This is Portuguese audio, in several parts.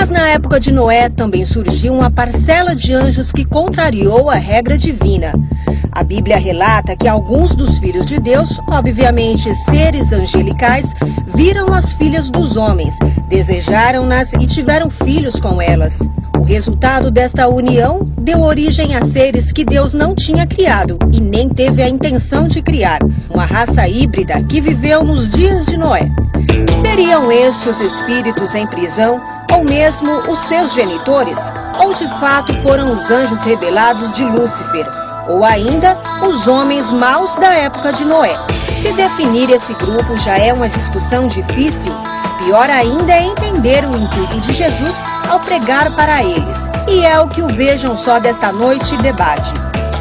Mas na época de Noé também surgiu uma parcela de anjos que contrariou a regra divina. A Bíblia relata que alguns dos filhos de Deus, obviamente seres angelicais, viram as filhas dos homens, desejaram-nas e tiveram filhos com elas. O resultado desta união deu origem a seres que Deus não tinha criado e nem teve a intenção de criar, uma raça híbrida que viveu nos dias de Noé. Seriam estes os espíritos em prisão, ou mesmo os seus genitores? Ou de fato foram os anjos rebelados de Lúcifer? Ou ainda os homens maus da época de Noé? Se definir esse grupo já é uma discussão difícil, pior ainda é entender o intuito de Jesus ao pregar para eles. E é o que o Vejam Só desta noite debate.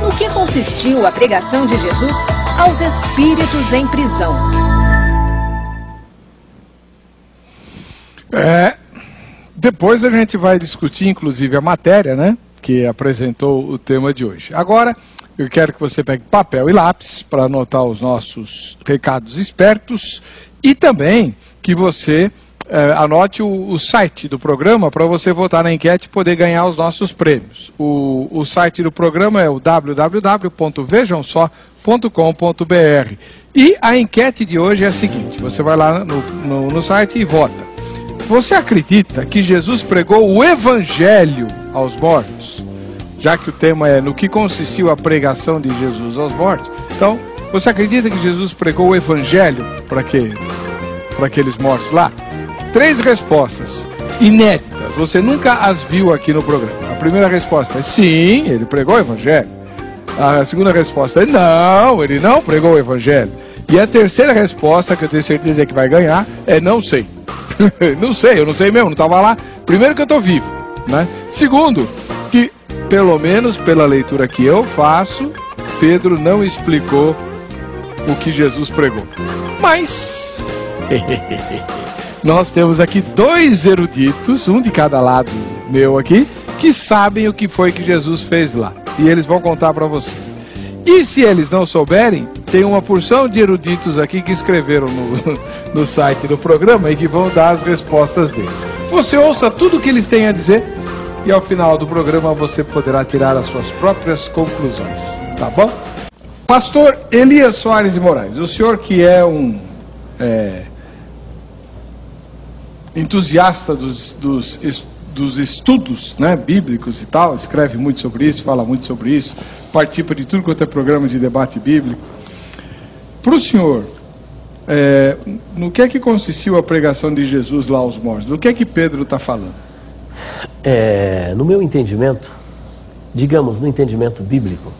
No que consistiu a pregação de Jesus aos espíritos em prisão? É, depois a gente vai discutir, inclusive, a matéria, né? Que apresentou o tema de hoje. Agora, eu quero que você pegue papel e lápis para anotar os nossos recados espertos e também que você é, anote o, o, site do programa para você votar na enquete e poder ganhar os nossos prêmios. O, o site do programa é o www.vejamsó.com.br. E a enquete de hoje é a seguinte: você vai lá no, no, no site e vota. Você acredita que Jesus pregou o evangelho aos mortos? Já que o tema é no que consistiu a pregação de Jesus aos mortos. Então, você acredita que Jesus pregou o evangelho para que, para aqueles mortos lá? Três respostas inéditas. Você nunca as viu aqui no programa. A primeira resposta é sim, ele pregou o evangelho. A segunda resposta é não, ele não pregou o evangelho. E a terceira resposta, que eu tenho certeza que vai ganhar, é não sei. não sei, eu não sei mesmo, não estava lá. Primeiro que eu estou vivo, né? Segundo, pelo menos pela leitura que eu faço, Pedro não explicou o que Jesus pregou. Mas nós temos aqui dois eruditos, um de cada lado meu aqui, que sabem o que foi que Jesus fez lá. E eles vão contar para você. E se eles não souberem, tem uma porção de eruditos aqui que escreveram no, no site do programa e que vão dar as respostas deles. Você ouça tudo o que eles têm a dizer e ao final do programa você poderá tirar as suas próprias conclusões, tá bom? Pastor Elias Soares de Moraes, o senhor que é um é, entusiasta dos, dos, dos estudos né, bíblicos e tal, escreve muito sobre isso, fala muito sobre isso, participa de tudo quanto é programa de debate bíblico. Para o senhor, é, no que é que consistiu a pregação de Jesus lá aos mortos? Do que é que Pedro está falando? É, no meu entendimento, digamos no entendimento bíblico,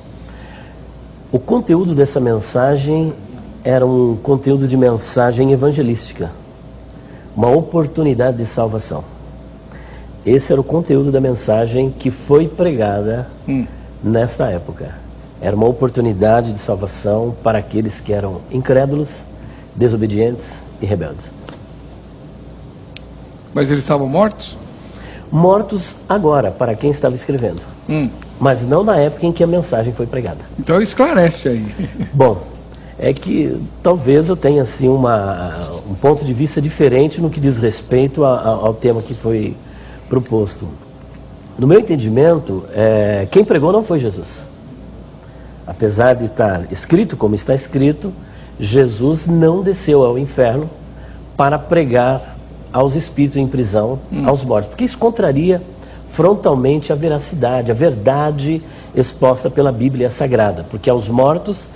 o conteúdo dessa mensagem era um conteúdo de mensagem evangelística uma oportunidade de salvação. Esse era o conteúdo da mensagem que foi pregada hum. nesta época. Era uma oportunidade de salvação para aqueles que eram incrédulos, desobedientes e rebeldes. Mas eles estavam mortos? Mortos agora, para quem estava escrevendo. Hum. Mas não na época em que a mensagem foi pregada. Então esclarece aí. Bom, é que talvez eu tenha assim uma, um ponto de vista diferente no que diz respeito a, a, ao tema que foi proposto. No meu entendimento, é, quem pregou não foi Jesus. Apesar de estar escrito como está escrito, Jesus não desceu ao inferno para pregar aos espíritos em prisão, hum. aos mortos, porque isso contraria frontalmente a veracidade, a verdade exposta pela Bíblia Sagrada, porque aos mortos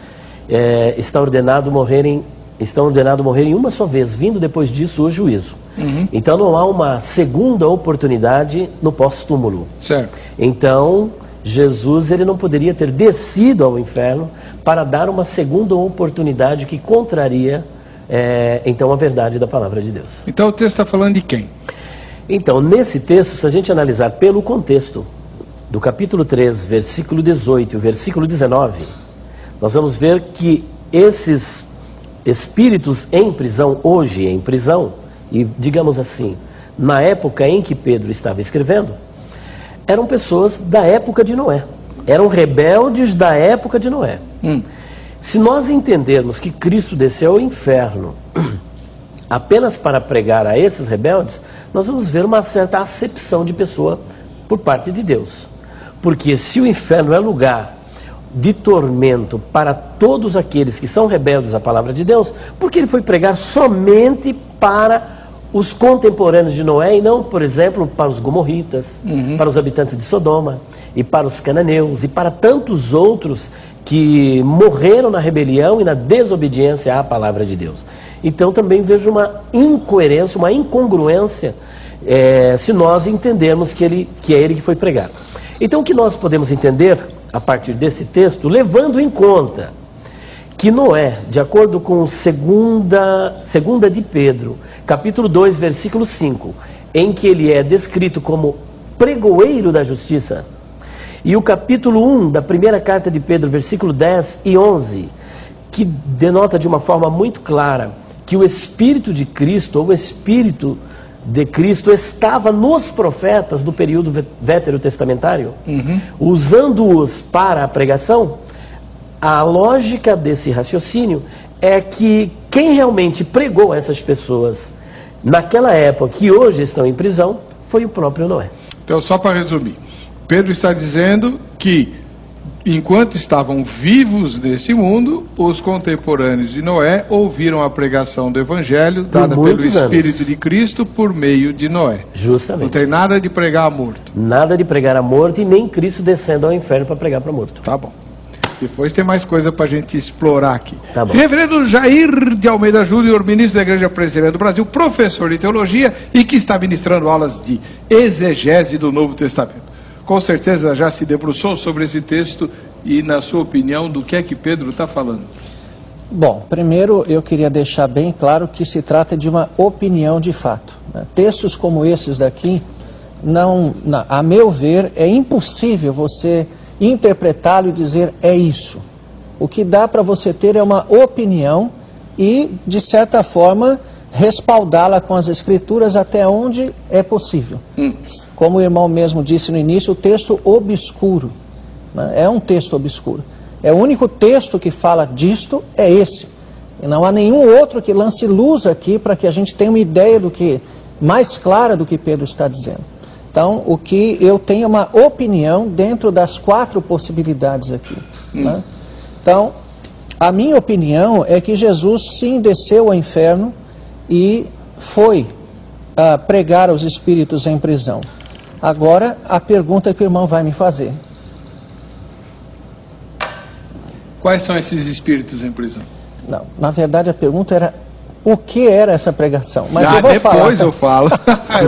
é, está ordenado morrerem, estão ordenados morrerem uma só vez, vindo depois disso o juízo. Uhum. Então não há uma segunda oportunidade no pós-túmulo. Então Jesus ele não poderia ter descido ao inferno para dar uma segunda oportunidade que contraria é, então a verdade da palavra de Deus. Então o texto está falando de quem? Então, nesse texto, se a gente analisar pelo contexto do capítulo 3, versículo 18 e versículo 19, nós vamos ver que esses espíritos em prisão, hoje em prisão, e digamos assim, na época em que Pedro estava escrevendo, eram pessoas da época de Noé. Eram rebeldes da época de Noé. Hum. Se nós entendermos que Cristo desceu ao inferno apenas para pregar a esses rebeldes, nós vamos ver uma certa acepção de pessoa por parte de Deus. Porque se o inferno é lugar de tormento para todos aqueles que são rebeldes à palavra de Deus, porque ele foi pregar somente para os contemporâneos de Noé e não, por exemplo, para os gomorritas, uhum. para os habitantes de Sodoma e para os cananeus e para tantos outros que morreram na rebelião e na desobediência à palavra de Deus. Então também vejo uma incoerência, uma incongruência, é, se nós entendermos que, ele, que é ele que foi pregado. Então o que nós podemos entender a partir desse texto, levando em conta que Noé, de acordo com segunda, segunda de Pedro, capítulo 2, versículo 5, em que ele é descrito como pregoeiro da justiça, e o capítulo 1 da primeira carta de Pedro, versículo 10 e 11, que denota de uma forma muito clara que o Espírito de Cristo, ou o Espírito de Cristo estava nos profetas do período veterotestamentário, uhum. usando-os para a pregação, a lógica desse raciocínio é que quem realmente pregou essas pessoas naquela época que hoje estão em prisão foi o próprio Noé. Então, só para resumir, Pedro está dizendo que Enquanto estavam vivos nesse mundo, os contemporâneos de Noé ouviram a pregação do Evangelho dada pelo Espírito anos. de Cristo por meio de Noé. Justamente. Não tem nada de pregar a morto. Nada de pregar a morto e nem Cristo descendo ao inferno para pregar para morto. Tá bom. Depois tem mais coisa para a gente explorar aqui. Tá Reverendo Jair de Almeida Júnior, ministro da Igreja Presbiteriana do Brasil, professor de teologia e que está ministrando aulas de exegese do Novo Testamento com certeza já se debruçou sobre esse texto e, na sua opinião, do que é que Pedro está falando? Bom, primeiro eu queria deixar bem claro que se trata de uma opinião de fato. Né? Textos como esses daqui, não, a meu ver, é impossível você interpretá-lo e dizer é isso. O que dá para você ter é uma opinião e, de certa forma, respaldá-la com as escrituras até onde é possível. Hum. Como o irmão mesmo disse no início, o texto obscuro. Né? É um texto obscuro. É o único texto que fala disto, é esse. E não há nenhum outro que lance luz aqui para que a gente tenha uma ideia do que mais clara do que Pedro está dizendo. Então, o que eu tenho uma opinião dentro das quatro possibilidades aqui. Hum. Né? Então, a minha opinião é que Jesus sim desceu ao inferno e foi uh, pregar aos espíritos em prisão. Agora, a pergunta que o irmão vai me fazer. Quais são esses espíritos em prisão? Não, na verdade a pergunta era o que era essa pregação. Mas ah, eu vou depois falar, tá? eu falo.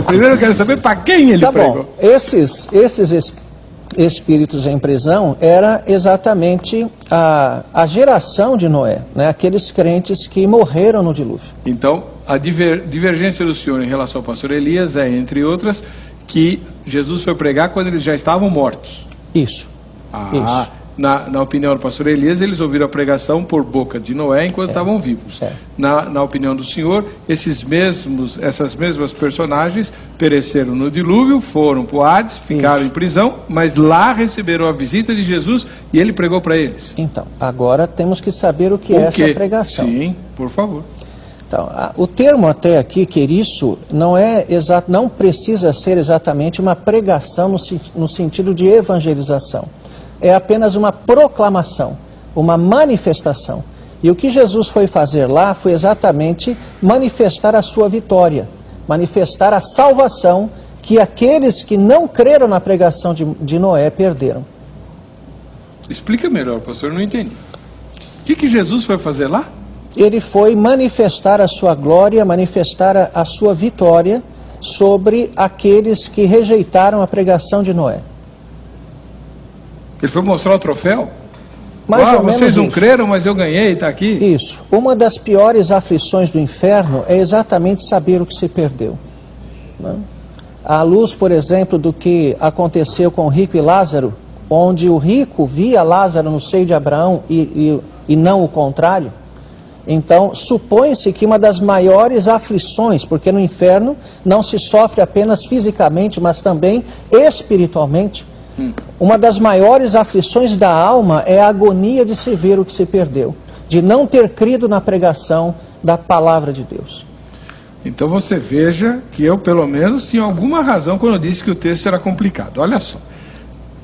Primeiro eu quero saber para quem ele tá pregou. Bom. Esses, esses espíritos em prisão era exatamente a, a geração de Noé, né? aqueles crentes que morreram no dilúvio. Então, a diver, divergência do senhor em relação ao pastor Elias é, entre outras, que Jesus foi pregar quando eles já estavam mortos. Isso. Ah, Isso na, na opinião do pastor Elias, eles ouviram a pregação por boca de Noé enquanto é. estavam vivos. É. Na, na opinião do senhor, esses mesmos, essas mesmas personagens pereceram no dilúvio, foram para o Hades, ficaram Isso. em prisão, mas lá receberam a visita de Jesus e ele pregou para eles. Então, agora temos que saber o que o é essa pregação. Sim, por favor. Então, a, o termo até aqui, isso não é exato, não precisa ser exatamente uma pregação no, no sentido de evangelização é apenas uma proclamação, uma manifestação. E o que Jesus foi fazer lá foi exatamente manifestar a sua vitória, manifestar a salvação que aqueles que não creram na pregação de, de Noé perderam. Explica melhor, pastor, não entendi. O que, que Jesus foi fazer lá? Ele foi manifestar a sua glória, manifestar a, a sua vitória sobre aqueles que rejeitaram a pregação de Noé. Ele foi mostrar o troféu? Mais ah, vocês não isso. creram, mas eu ganhei, está aqui. Isso. Uma das piores aflições do inferno é exatamente saber o que se perdeu. Né? À luz, por exemplo, do que aconteceu com o rico e Lázaro, onde o rico via Lázaro no seio de Abraão e, e, e não o contrário. Então, supõe-se que uma das maiores aflições, porque no inferno não se sofre apenas fisicamente, mas também espiritualmente uma das maiores aflições da alma é a agonia de se ver o que se perdeu, de não ter crido na pregação da palavra de Deus. Então você veja que eu, pelo menos, tinha alguma razão quando eu disse que o texto era complicado. Olha só.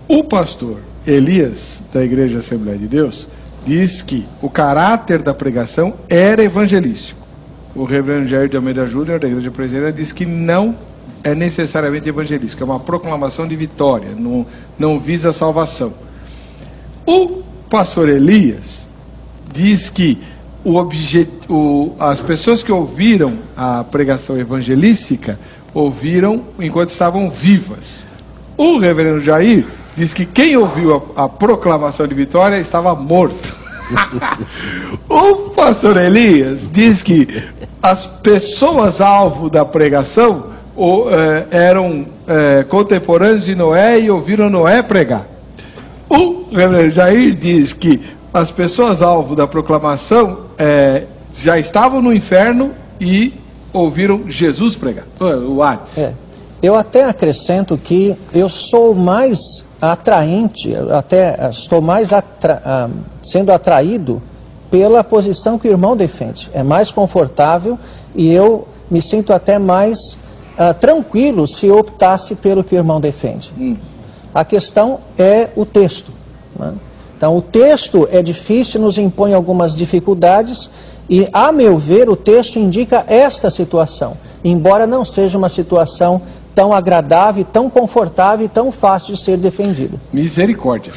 O pastor Elias, da Igreja Assembleia de Deus, diz que o caráter da pregação era evangelístico. O reverendo Jair de Almeida Júnior, da Igreja Presbiteriana, diz que não é necessariamente evangelístico, é uma proclamação de vitória, não, não visa salvação. O pastor Elias diz que o o, as pessoas que ouviram a pregação evangelística ouviram enquanto estavam vivas. O reverendo Jair diz que quem ouviu a, a proclamação de vitória estava morto. o pastor Elias diz que as pessoas alvo da pregação ou, eh, eram eh, contemporâneos de Noé e ouviram Noé pregar. O reverendo Jair diz que as pessoas alvo da proclamação eh, já estavam no inferno e ouviram Jesus pregar. O Hades. É. Eu até acrescento que eu sou mais atraente, até estou mais atra, sendo atraído pela posição que o irmão defende. É mais confortável e eu me sinto até mais uh, tranquilo se eu optasse pelo que o irmão defende. Hum. A questão é o texto. Né? Então, o texto é difícil, nos impõe algumas dificuldades e, a meu ver, o texto indica esta situação, embora não seja uma situação tão agradável, tão confortável e tão fácil de ser defendido. Misericórdia.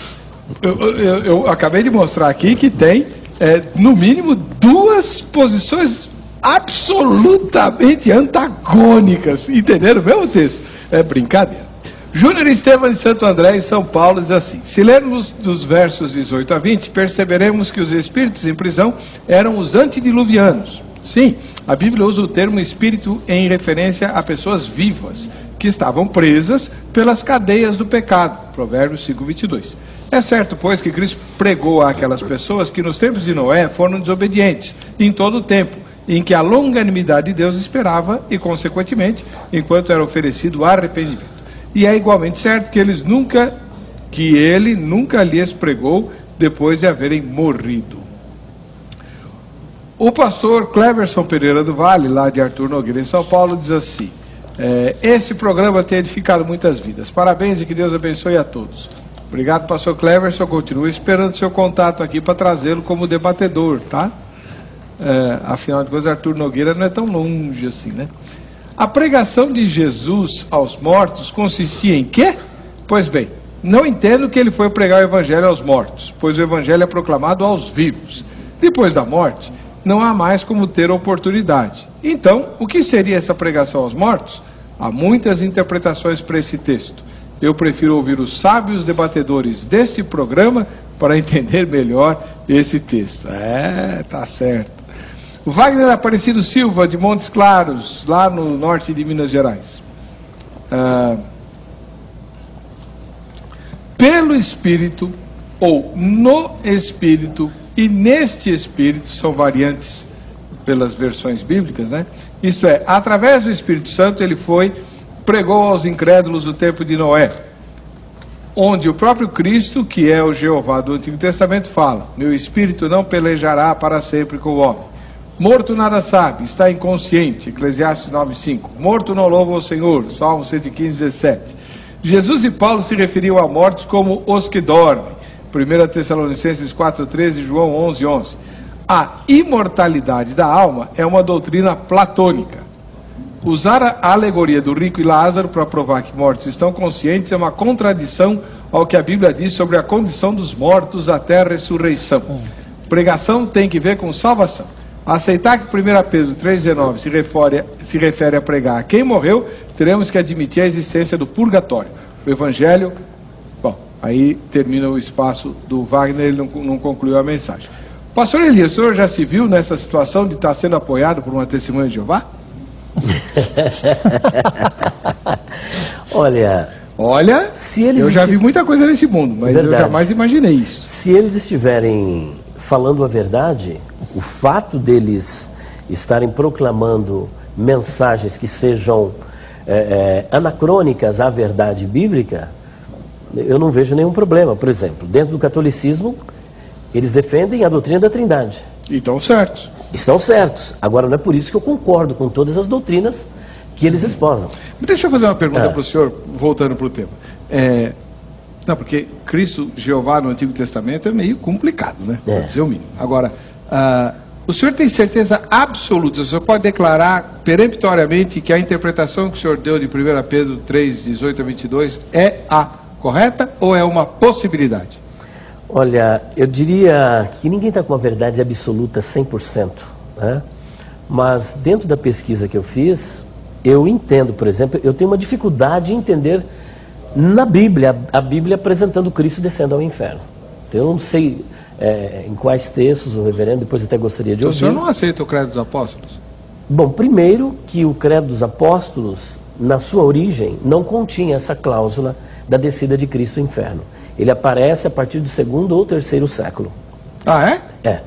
Eu, eu, eu acabei de mostrar aqui que tem, é, no mínimo, duas posições absolutamente antagônicas. Entenderam o mesmo texto? É brincadeira. Júnior Estevam de Santo André, em São Paulo, diz assim: Se lermos dos versos 18 a 20, perceberemos que os espíritos em prisão eram os antediluvianos. Sim, a Bíblia usa o termo espírito em referência a pessoas vivas que estavam presas pelas cadeias do pecado. Provérbios 5, 22. É certo, pois, que Cristo pregou àquelas pessoas que nos tempos de Noé foram desobedientes, em todo o tempo, em que a longanimidade de Deus esperava e, consequentemente, enquanto era oferecido arrependimento. E é igualmente certo que eles nunca, que ele nunca lhes pregou depois de haverem morrido. O pastor Cleverson Pereira do Vale, lá de Arthur Nogueira, em São Paulo, diz assim: é, programa tem edificado muitas vidas. Parabéns e que Deus abençoe a todos. Obrigado, pastor Cleverson. Continue esperando seu contato aqui para trazê-lo como debatedor, tá? É, afinal de contas, Arthur Nogueira não é tão longe assim, né? A pregação de Jesus aos mortos consistia em quê? Pois bem, não entendo que ele foi pregar o evangelho aos mortos, pois o evangelho é proclamado aos vivos. Depois da morte, não há mais como ter oportunidade. Então, o que seria essa pregação aos mortos? Há muitas interpretações para esse texto. Eu prefiro ouvir os sábios debatedores deste programa para entender melhor esse texto. É, tá certo. Wagner Aparecido Silva, de Montes Claros, lá no norte de Minas Gerais. Ah, pelo Espírito, ou no Espírito, e neste Espírito, são variantes pelas versões bíblicas, né? Isto é, através do Espírito Santo, ele foi, pregou aos incrédulos o tempo de Noé, onde o próprio Cristo, que é o Jeová do Antigo Testamento, fala: Meu espírito não pelejará para sempre com o homem. Morto nada sabe, está inconsciente. Eclesiastes 9,5. Morto não louva o Senhor. Salmo 115, 17. Jesus e Paulo se referiam a mortos como os que dormem. 1 Tessalonicenses 4,13 e João 11,11. 11. A imortalidade da alma é uma doutrina platônica. Usar a alegoria do rico e Lázaro para provar que mortos estão conscientes é uma contradição ao que a Bíblia diz sobre a condição dos mortos até a ressurreição. Pregação tem que ver com salvação. Aceitar que 1 Pedro 3,19 se refere, se refere a pregar a quem morreu, teremos que admitir a existência do purgatório. O Evangelho Aí termina o espaço do Wagner, ele não, não concluiu a mensagem. Pastor Elias, o senhor já se viu nessa situação de estar sendo apoiado por uma testemunha de Jeová? Olha. Olha, eu já vi muita coisa nesse mundo, mas verdade. eu jamais imaginei isso. Se eles estiverem falando a verdade, o fato deles estarem proclamando mensagens que sejam é, é, anacrônicas à verdade bíblica, eu não vejo nenhum problema. Por exemplo, dentro do catolicismo, eles defendem a doutrina da Trindade. Então, certos. Estão certos. Agora, não é por isso que eu concordo com todas as doutrinas que eles esposam. Deixa eu fazer uma pergunta Ah. para o senhor, voltando para o tema. É, não, porque Cristo, Jeová no Antigo Testamento é meio complicado, né? É. Para dizer o mínimo. Agora, ah, o senhor tem certeza absoluta, o senhor pode declarar peremptoriamente que a interpretação que o senhor deu de 1 Pedro 3, 18 a 22 é a correta ou é uma possibilidade? Olha, eu diria que ninguém está com uma verdade absoluta 100%, né? mas dentro da pesquisa que eu fiz, eu entendo, por exemplo, eu tenho uma dificuldade em entender na Bíblia, a Bíblia apresentando Cristo descendo ao inferno. Então, eu não sei é, em quais textos o reverendo, depois até gostaria de O ouvir. senhor não aceita o credo dos apóstolos? Bom, primeiro que o credo dos apóstolos, na sua origem, não continha essa cláusula da descida de Cristo ao inferno. Ele aparece a partir do segundo ou terceiro século. Ah, é? É.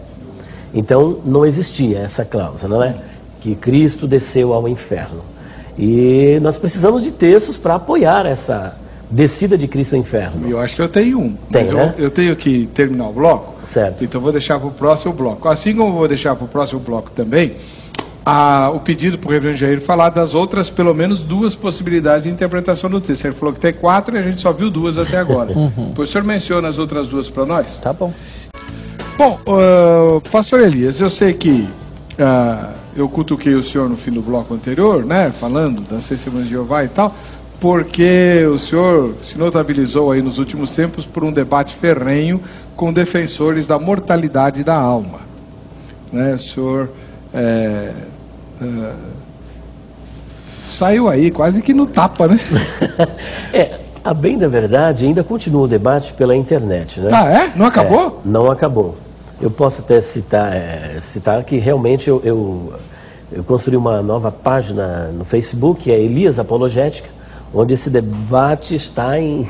Então não existia essa cláusula, não é? Que Cristo desceu ao inferno. E nós precisamos de textos para apoiar essa descida de Cristo ao inferno. Eu acho que eu tenho um. Tem, mas eu, né? eu tenho que terminar o bloco. Certo. Então vou deixar para o próximo bloco. Assim como vou deixar para o próximo bloco também a- o pedido para o reverendo Jair falar das outras, pelo menos duas possibilidades de interpretação do texto. Ele falou que tem quatro e a gente só viu duas até agora. Depois o senhor menciona as outras duas para nós? Tá bom. Bom, ah, pastor Elias, eu sei que ah, eu cutuquei o senhor no fim do bloco anterior, né, falando das testemunhas de Jeová e tal, porque o senhor se notabilizou aí nos últimos tempos por um debate ferrenho com defensores da mortalidade da alma. Né, o senhor é, ah, saiu aí quase que no tapa, né? É, a bem da verdade, ainda continua o debate pela internet, né? Ah, é? Não acabou? É, não acabou. Eu posso até citar, é, citar que realmente eu, eu, eu construí uma nova página no Facebook, é Elias Apologética, onde esse debate está, em,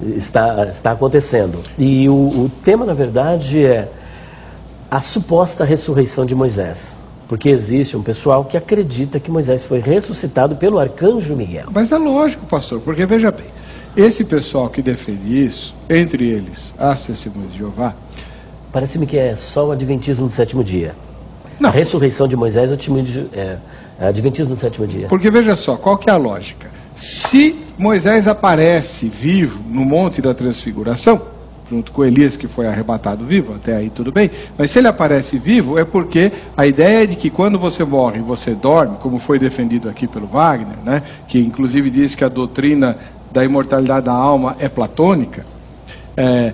está, está acontecendo. E o, o tema, na verdade, é a suposta ressurreição de Moisés. Porque existe um pessoal que acredita que Moisés foi ressuscitado pelo arcanjo Miguel. Mas é lógico, pastor, porque veja bem, esse pessoal que defende isso, entre eles as testemunhas de Jeová, Parece-me que é só o Adventismo do sétimo dia. Não. A ressurreição de Moisés é o é, é Adventismo do sétimo dia. porque veja só, qual que é a lógica? Se Moisés aparece vivo no Monte da Transfiguração, junto com Elias que foi arrebatado vivo, até aí tudo bem, mas se ele aparece vivo é porque a ideia é de que quando você morre você dorme, como foi defendido aqui pelo Wagner, né, que inclusive diz que a doutrina da imortalidade da alma é platônica, é,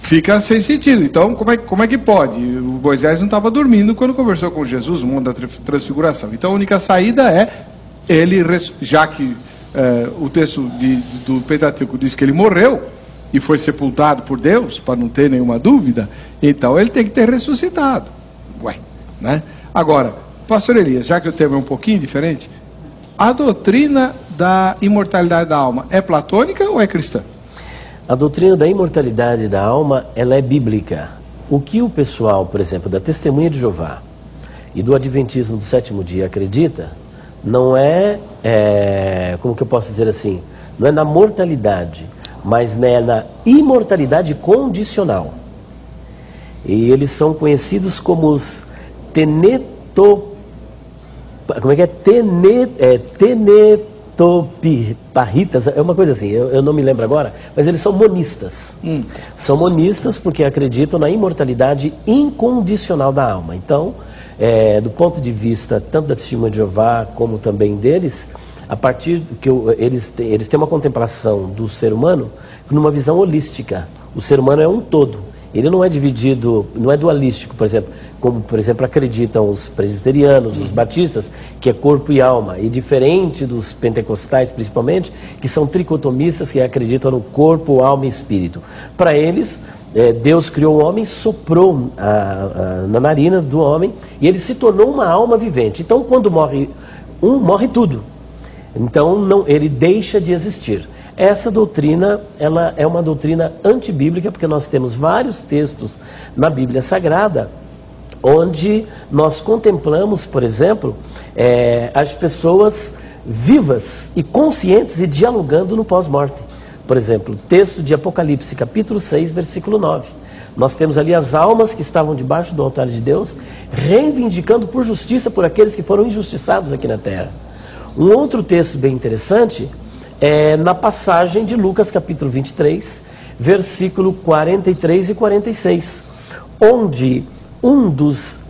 fica sem sentido. Então, como é, como é que pode? O Moisés não estava dormindo quando conversou com Jesus no mundo da transfiguração. Então, a única saída é ele, já que é, o texto de- do Pentateuco diz que ele morreu e foi sepultado por Deus, para não ter nenhuma dúvida, então ele tem que ter ressuscitado. Ué, né? Agora, pastor Elias, já que o tema é um pouquinho diferente, a doutrina da imortalidade da alma é platônica ou é cristã? A doutrina da imortalidade da alma, ela é bíblica. O que o pessoal, por exemplo, da Testemunha de Jeová e do Adventismo do sétimo dia acredita, não é, é, como que eu posso dizer assim, não é na mortalidade, mas né, na imortalidade condicional. E eles são conhecidos como os teneto como é que é? Tene, é tenetoparritas, é uma coisa assim, eu, eu não me lembro agora, mas eles são monistas. São monistas porque acreditam na imortalidade incondicional da alma. Então, é, do ponto de vista tanto da testemunha de Jeová como também deles, a partir que eu- eles, têm- eles têm uma contemplação do ser humano numa visão holística. O ser humano é um todo. Ele não é dividido, não é dualístico, por exemplo, como, por exemplo, acreditam os presbiterianos, os batistas, que é corpo e alma, e diferente dos pentecostais, principalmente, que são tricotomistas, que acreditam no corpo, alma e espírito. Para eles, eh, Deus criou o homem, soprou ah, ah, na narina do homem, e ele se tornou uma alma vivente. Então, quando morre um, morre tudo. Então não, ele deixa de existir. Essa doutrina, ela é uma doutrina antibíblica, porque nós temos vários textos na Bíblia Sagrada onde nós contemplamos, por exemplo, eh, as pessoas vivas e conscientes e dialogando no pós-morte. Por exemplo, texto de Apocalipse, capítulo 6, versículo 9. Nós temos ali as almas que estavam debaixo do altar de Deus, reivindicando por justiça por aqueles que foram injustiçados aqui na terra. Um outro texto bem interessante é na passagem de Lucas capítulo 23, versículo 43 e 46, onde um dos,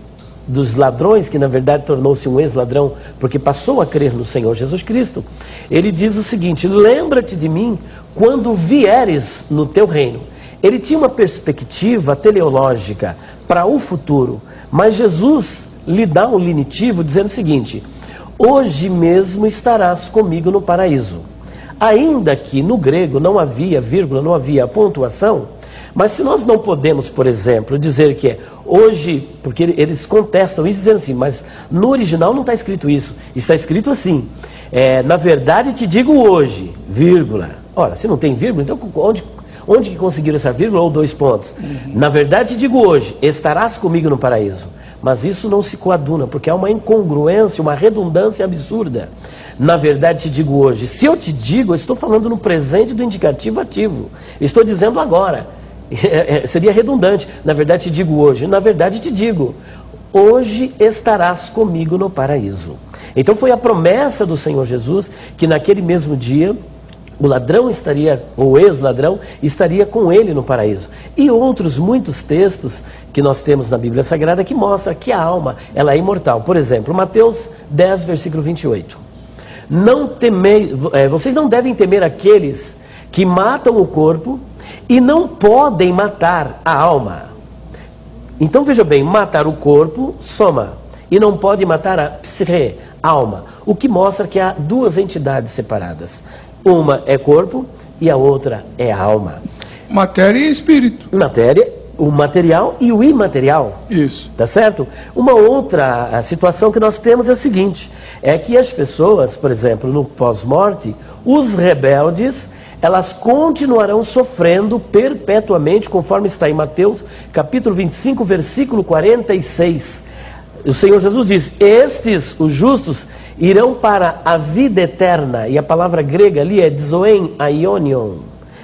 dos ladrões, que na verdade tornou-se um ex-ladrão, porque passou a crer no Senhor Jesus Cristo, ele diz o seguinte: Lembra-te de mim quando vieres no teu reino. Ele tinha uma perspectiva teleológica para o futuro, mas Jesus lhe dá um linitivo dizendo o seguinte: Hoje mesmo estarás comigo no paraíso. Ainda que no grego não havia vírgula, não havia pontuação, mas se nós não podemos, por exemplo, dizer que é hoje, porque eles contestam isso dizendo assim, mas no original não está escrito isso, está escrito assim, é, na verdade te digo hoje, vírgula. Ora, se não tem vírgula, então onde, onde que conseguiram essa vírgula ou dois pontos? Uhum. Na verdade te digo hoje, estarás comigo no paraíso. Mas isso não se coaduna, porque há uma incongruência, uma redundância absurda. Na verdade, te digo hoje, se eu te digo, eu estou falando no presente do indicativo ativo. Estou dizendo agora. É, é, seria redundante. Na verdade, te digo hoje. Na verdade, te digo, hoje estarás comigo no paraíso. Então foi a promessa do Senhor Jesus que naquele mesmo dia o ladrão estaria, ou ex-ladrão, estaria com ele no paraíso. E outros muitos textos que nós temos na Bíblia Sagrada que mostra que a alma ela é imortal. Por exemplo, Mateus 10, versículo 28. Não temei, é, vocês não devem temer aqueles que matam o corpo e não podem matar a alma. Então veja bem, matar o corpo, soma, e não pode matar a psique, alma, o que mostra que há duas entidades separadas. Uma é corpo e a outra é alma. Matéria e espírito. Matéria, o material e o imaterial. Isso. Tá certo? Uma outra situação que nós temos é a seguinte: é que as pessoas, por exemplo, no pós-morte, os rebeldes, elas continuarão sofrendo perpetuamente, conforme está em Mateus, capítulo 25, versículo 46. O Senhor Jesus diz: Estes, os justos, irão para a vida eterna, e a palavra grega ali é zoen aionion,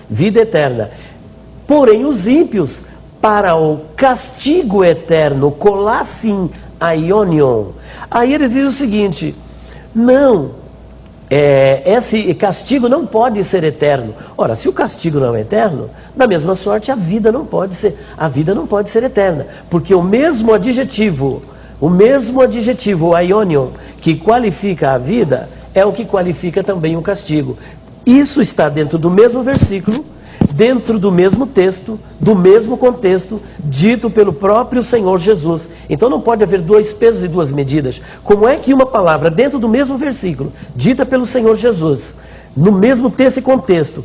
vida eterna. Porém, os ímpios para o castigo eterno, colassim aionion. Aí eles dizem o seguinte: não, é, esse castigo não pode ser eterno. Ora, se o castigo não é eterno, da mesma sorte a vida não pode ser, a vida não pode ser eterna, porque o mesmo adjetivo, o mesmo adjetivo aionion que qualifica a vida é o que qualifica também o castigo. Isso está dentro do mesmo versículo, dentro do mesmo texto, do mesmo contexto, dito pelo próprio Senhor Jesus. Então não pode haver dois pesos e duas medidas. Como é que uma palavra dentro do mesmo versículo, dita pelo Senhor Jesus, no mesmo texto e contexto,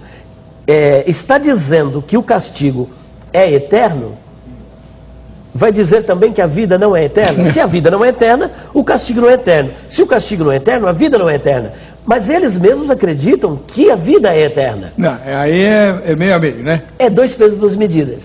é, está dizendo que o castigo é eterno? vai dizer também que a vida não é eterna? Se a vida não é eterna, o castigo não é eterno. Se o castigo não é eterno, a vida não é eterna. Mas eles mesmos acreditam que a vida é eterna. Não, aí é, é meio a meio, né? É dois pesos, duas medidas.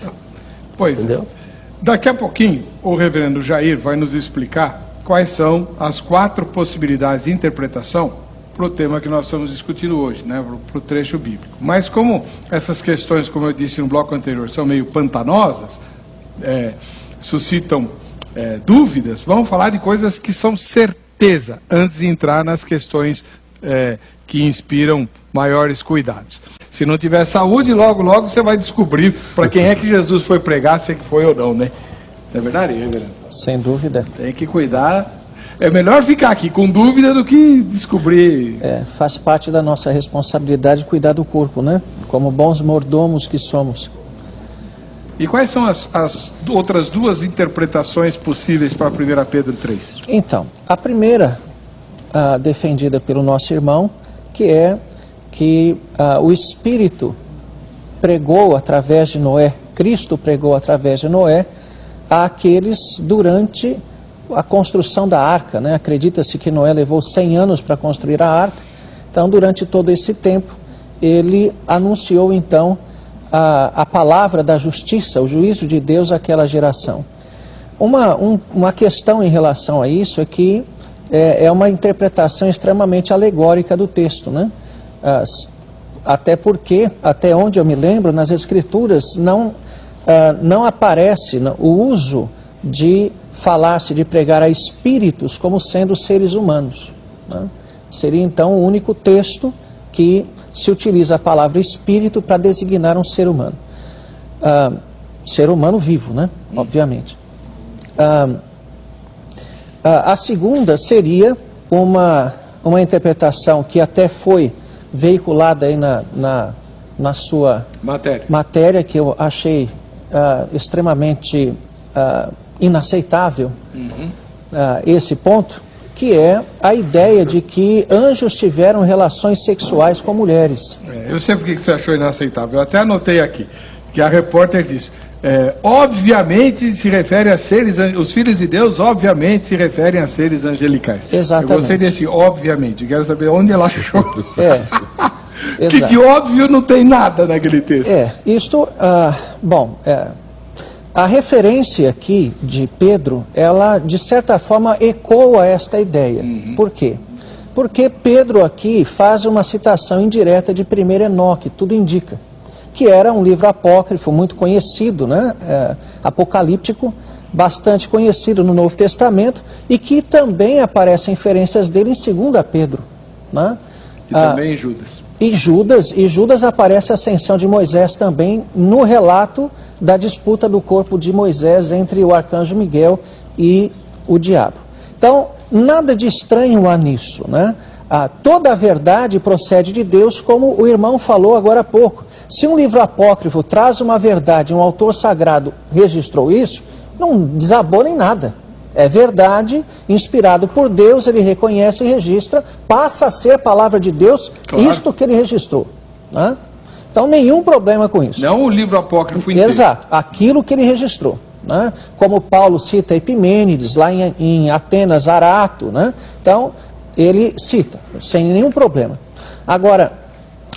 Pois é. Entendeu? É. Daqui a pouquinho, o reverendo Jair vai nos explicar quais são as quatro possibilidades de interpretação para o tema que nós estamos discutindo hoje, né, para o trecho bíblico. Mas como essas questões, como eu disse no bloco anterior, são meio pantanosas, é, suscitam é, dúvidas, vamos falar de coisas que são certeza, antes de entrar nas questões é, que inspiram maiores cuidados. Se não tiver saúde, logo, logo você vai descobrir para quem é que Jesus foi pregar, se é que foi ou não, né? Não é verdade, reverendo? Sem dúvida. Tem que cuidar. É melhor ficar aqui com dúvida do que descobrir. É, faz parte da nossa responsabilidade cuidar do corpo, né? Como bons mordomos que somos. E quais são as, as outras duas interpretações possíveis para 1 Pedro 3? Então, a primeira, uh, defendida pelo nosso irmão, que é que uh, o Espírito pregou através de Noé, Cristo pregou através de Noé, àqueles durante a construção da arca. Né? Acredita-se que Noé levou 100 anos para construir a arca, então, durante todo esse tempo, ele anunciou então a, a palavra da justiça, o juízo de Deus àquela geração. Uma, um, uma questão em relação a isso é que é, é uma interpretação extremamente alegórica do texto, né? As, até porque, até onde eu me lembro, nas Escrituras não ah, não aparece o uso de falar-se, de pregar a espíritos como sendo seres humanos. né? Seria então o único texto que se utiliza a palavra espírito para designar um ser humano. Ah, ser humano vivo, né? Obviamente. Ah, ah, a segunda seria uma, uma interpretação que até foi veiculada aí na, na, na sua Matéria. matéria, que eu achei ah, extremamente ah, inaceitável ah, esse ponto, que é a ideia de que anjos tiveram relações sexuais com mulheres. É, eu sei porque que você achou inaceitável. Eu até anotei aqui que a repórter disse. É, obviamente se refere a seres, os filhos de Deus, obviamente se referem a seres angelicais. Exatamente. Eu gostei desse obviamente. Quero saber onde ela achou. É, que de óbvio não tem nada naquele texto. É, isto, ah, bom, é, a referência aqui de Pedro, ela de certa forma ecoa esta ideia. Por quê? Porque Pedro aqui faz uma citação indireta de 1 Enoque, tudo indica, que era um livro apócrifo muito conhecido, né, é, apocalíptico, bastante conhecido no Novo Testamento e que também aparecem inferências dele em 2 Pedro. Né? E Ah, também Judas. e Judas, e Judas aparece a ascensão de Moisés também no relato da disputa do corpo de Moisés entre o arcanjo Miguel e o diabo. Então, nada de estranho há nisso, né? Ah, toda a verdade procede de Deus, como o irmão falou agora há pouco. Se um livro apócrifo traz uma verdade, um autor sagrado registrou isso, não desabou nem nada. É verdade, inspirado por Deus, ele reconhece e registra, passa a ser palavra de Deus, Claro. isto que ele registrou. né? Então, nenhum problema com isso. Não o livro apócrifo inteiro. Exato, aquilo que ele registrou. Né? Como Paulo cita Epimênides, lá em, em Atenas, Arato. Né? Então, ele cita, sem nenhum problema. Agora,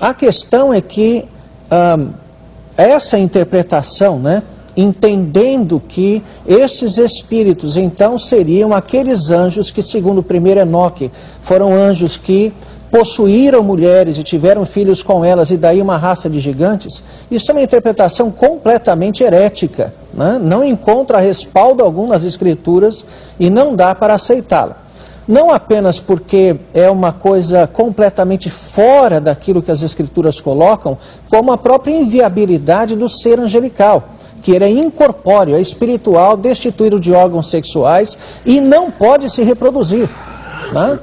a questão é que essa interpretação, né, entendendo que esses espíritos então seriam aqueles anjos que, segundo o primeiro Enoque, foram anjos que possuíram mulheres e tiveram filhos com elas e daí uma raça de gigantes, isso é uma interpretação completamente herética, né? não encontra respaldo algum nas escrituras e não dá para aceitá-la. Não apenas porque é uma coisa completamente fora daquilo que as escrituras colocam, como a própria inviabilidade do ser angelical, que ele é incorpóreo, é espiritual, destituído de órgãos sexuais e não pode se reproduzir. né?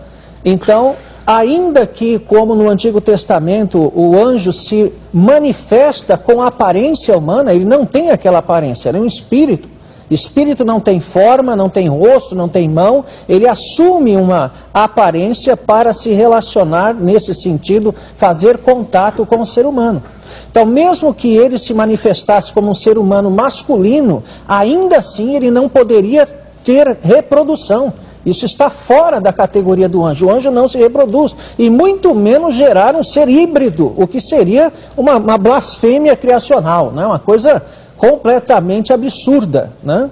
Então, ainda que, como no Antigo Testamento, o anjo se manifesta com aparência humana, ele não tem aquela aparência, ele é um espírito. Espírito não tem forma, não tem rosto, não tem mão, ele assume uma aparência para se relacionar nesse sentido, fazer contato com o ser humano. Então, mesmo que ele se manifestasse como um ser humano masculino, ainda assim ele não poderia ter reprodução. Isso está fora da categoria do anjo. O anjo não se reproduz, e muito menos gerar um ser híbrido, o que seria uma, uma blasfêmia criacional, né? uma coisa completamente absurda. Né?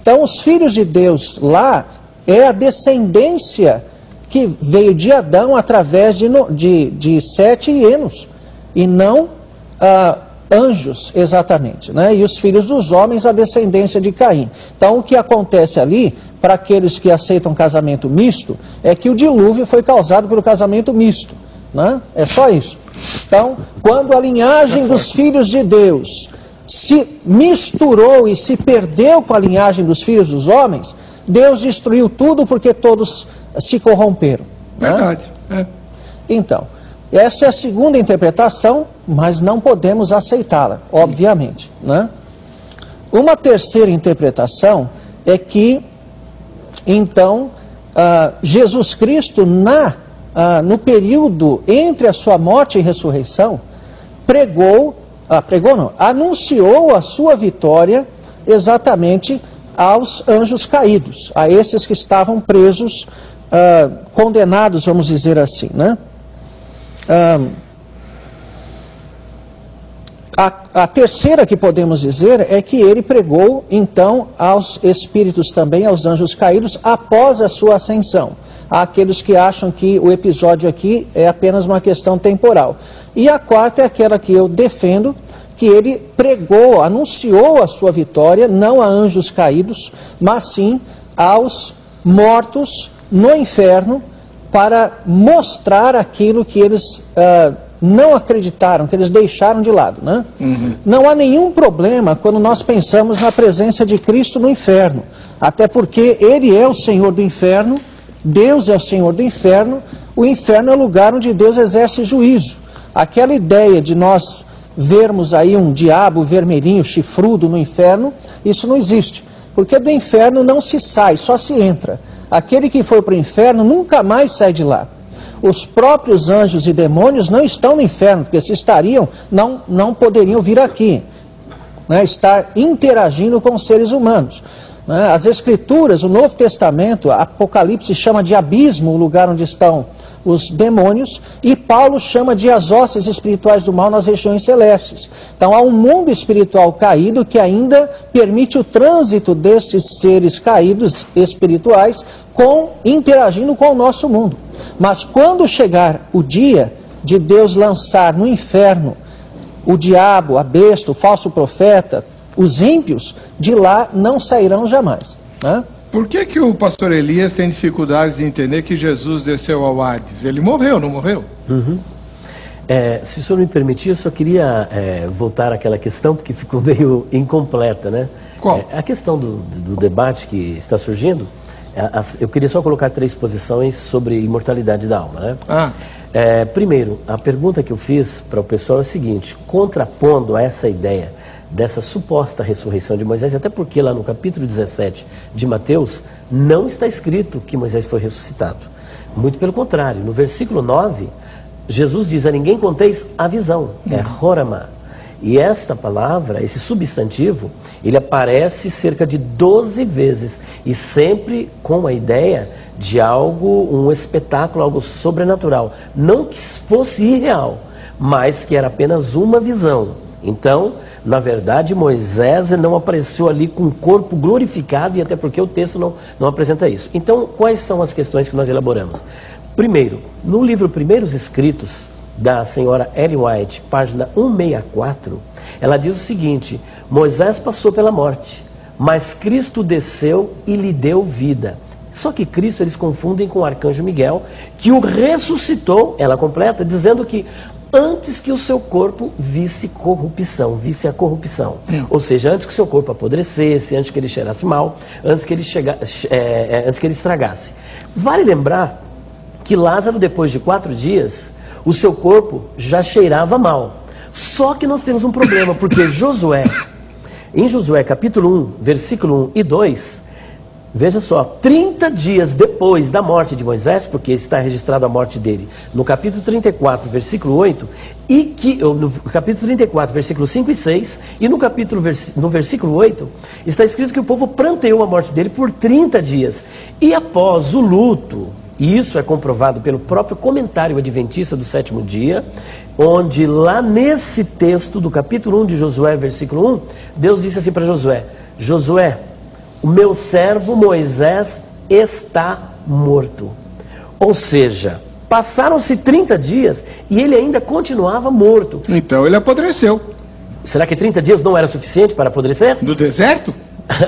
Então, os filhos de Deus lá é a descendência que veio de Adão através de, de, de Sete e Enos, e não ah, anjos, exatamente. Né? E os filhos dos homens, a descendência de Caim. Então, o que acontece ali, para aqueles que aceitam casamento misto, é que o dilúvio foi causado pelo casamento misto. Né? É só isso. Então, quando a linhagem dos filhos de Deus se misturou e se perdeu com a linhagem dos filhos dos homens, Deus destruiu tudo porque todos se corromperam. né? Verdade. é. Então, essa é a segunda interpretação, mas não podemos aceitá-la, obviamente. Né? Uma terceira interpretação é que, então, ah, Jesus Cristo, na, ah, no período entre a sua morte e ressurreição, pregou, ah, pregou não, anunciou a sua vitória exatamente aos anjos caídos, a esses que estavam presos, ah, condenados, vamos dizer assim, né? Ahn, a, a terceira que podemos dizer é que ele pregou, então, aos espíritos também, aos anjos caídos, após a sua ascensão. Há aqueles que acham que o episódio aqui é apenas uma questão temporal. E a quarta é aquela que eu defendo, que ele pregou, anunciou a sua vitória, não a anjos caídos, mas sim aos mortos no inferno, para mostrar aquilo que eles uh, não acreditaram, que eles deixaram de lado. Né? Uhum. Não há nenhum problema quando nós pensamos na presença de Cristo no inferno, até porque Ele é o Senhor do inferno, Deus é o Senhor do inferno, o inferno é o lugar onde Deus exerce juízo. Aquela ideia de nós vermos aí um diabo vermelhinho, chifrudo no inferno, isso não existe. Porque do inferno não se sai, só se entra. Aquele que foi para o inferno nunca mais sai de lá. Os próprios anjos e demônios não estão no inferno, porque se estariam, não, não poderiam vir aqui, né, estar interagindo com os seres humanos. Né? As Escrituras, o Novo Testamento, Apocalipse chama de abismo o lugar onde estão os demônios, e Paulo chama de as hostes espirituais do mal nas regiões celestes. Então há um mundo espiritual caído que ainda permite o trânsito destes seres caídos espirituais com interagindo com o nosso mundo. Mas quando chegar o dia de Deus lançar no inferno o diabo, a besta, o falso profeta, os ímpios, de lá não sairão jamais. Né? Por que, que o pastor Elias tem dificuldades de entender que Jesus desceu ao Hades? Ele morreu, não morreu? Uhum. É, se o senhor me permitir, eu só queria é, voltar àquela questão, porque ficou meio incompleta, né? Qual? É, a questão do, do, debate que está surgindo, é, eu queria só colocar três posições sobre imortalidade da alma, né? Ah. É, primeiro, a pergunta que eu fiz para o pessoal é a seguinte, contrapondo a essa ideia dessa suposta ressurreição de Moisés, até porque lá no capítulo 17 de Mateus não está escrito que Moisés foi ressuscitado. Muito pelo contrário, no versículo 9, Jesus diz: A ninguém conteis a visão, é horama. E esta palavra, esse substantivo, ele aparece cerca de 12 vezes e sempre com a ideia de algo, um espetáculo, algo sobrenatural. Não que fosse irreal, mas que era apenas uma visão. Então, na verdade, Moisés não apareceu ali com o corpo glorificado, e até porque o texto não, não apresenta isso. Então, quais são as questões que nós elaboramos? Primeiro, no livro Primeiros Escritos, da senhora Ellen White, página 164, ela diz o seguinte: Moisés passou pela morte, mas Cristo desceu e lhe deu vida. Só que Cristo eles confundem com o arcanjo Miguel, que o ressuscitou, ela completa, dizendo que antes que o seu corpo visse corrupção, visse a corrupção. Ou seja, antes que o seu corpo apodrecesse, antes que ele cheirasse mal, antes que ele, chega, é, é, antes que ele estragasse. Vale lembrar que Lázaro, depois de quatro dias, o seu corpo já cheirava mal. Só que nós temos um problema, porque Josué, em Josué capítulo 1, versículo 1 e 2, Veja só, 30 dias depois da morte de Moisés, porque está registrado a morte dele no capítulo 34, versículo 8, e que no capítulo 34, versículo 5 e 6, e no capítulo no versículo 8, está escrito que o povo pranteou a morte dele por 30 dias. E após o luto, e isso é comprovado pelo próprio comentário adventista do sétimo dia, onde lá nesse texto do capítulo 1 de Josué, versículo 1, Deus disse assim para Josué: Josué, o meu servo Moisés está morto. Ou seja, passaram-se 30 dias e ele ainda continuava morto. Então ele apodreceu. Será que 30 dias não era suficiente para apodrecer? No deserto?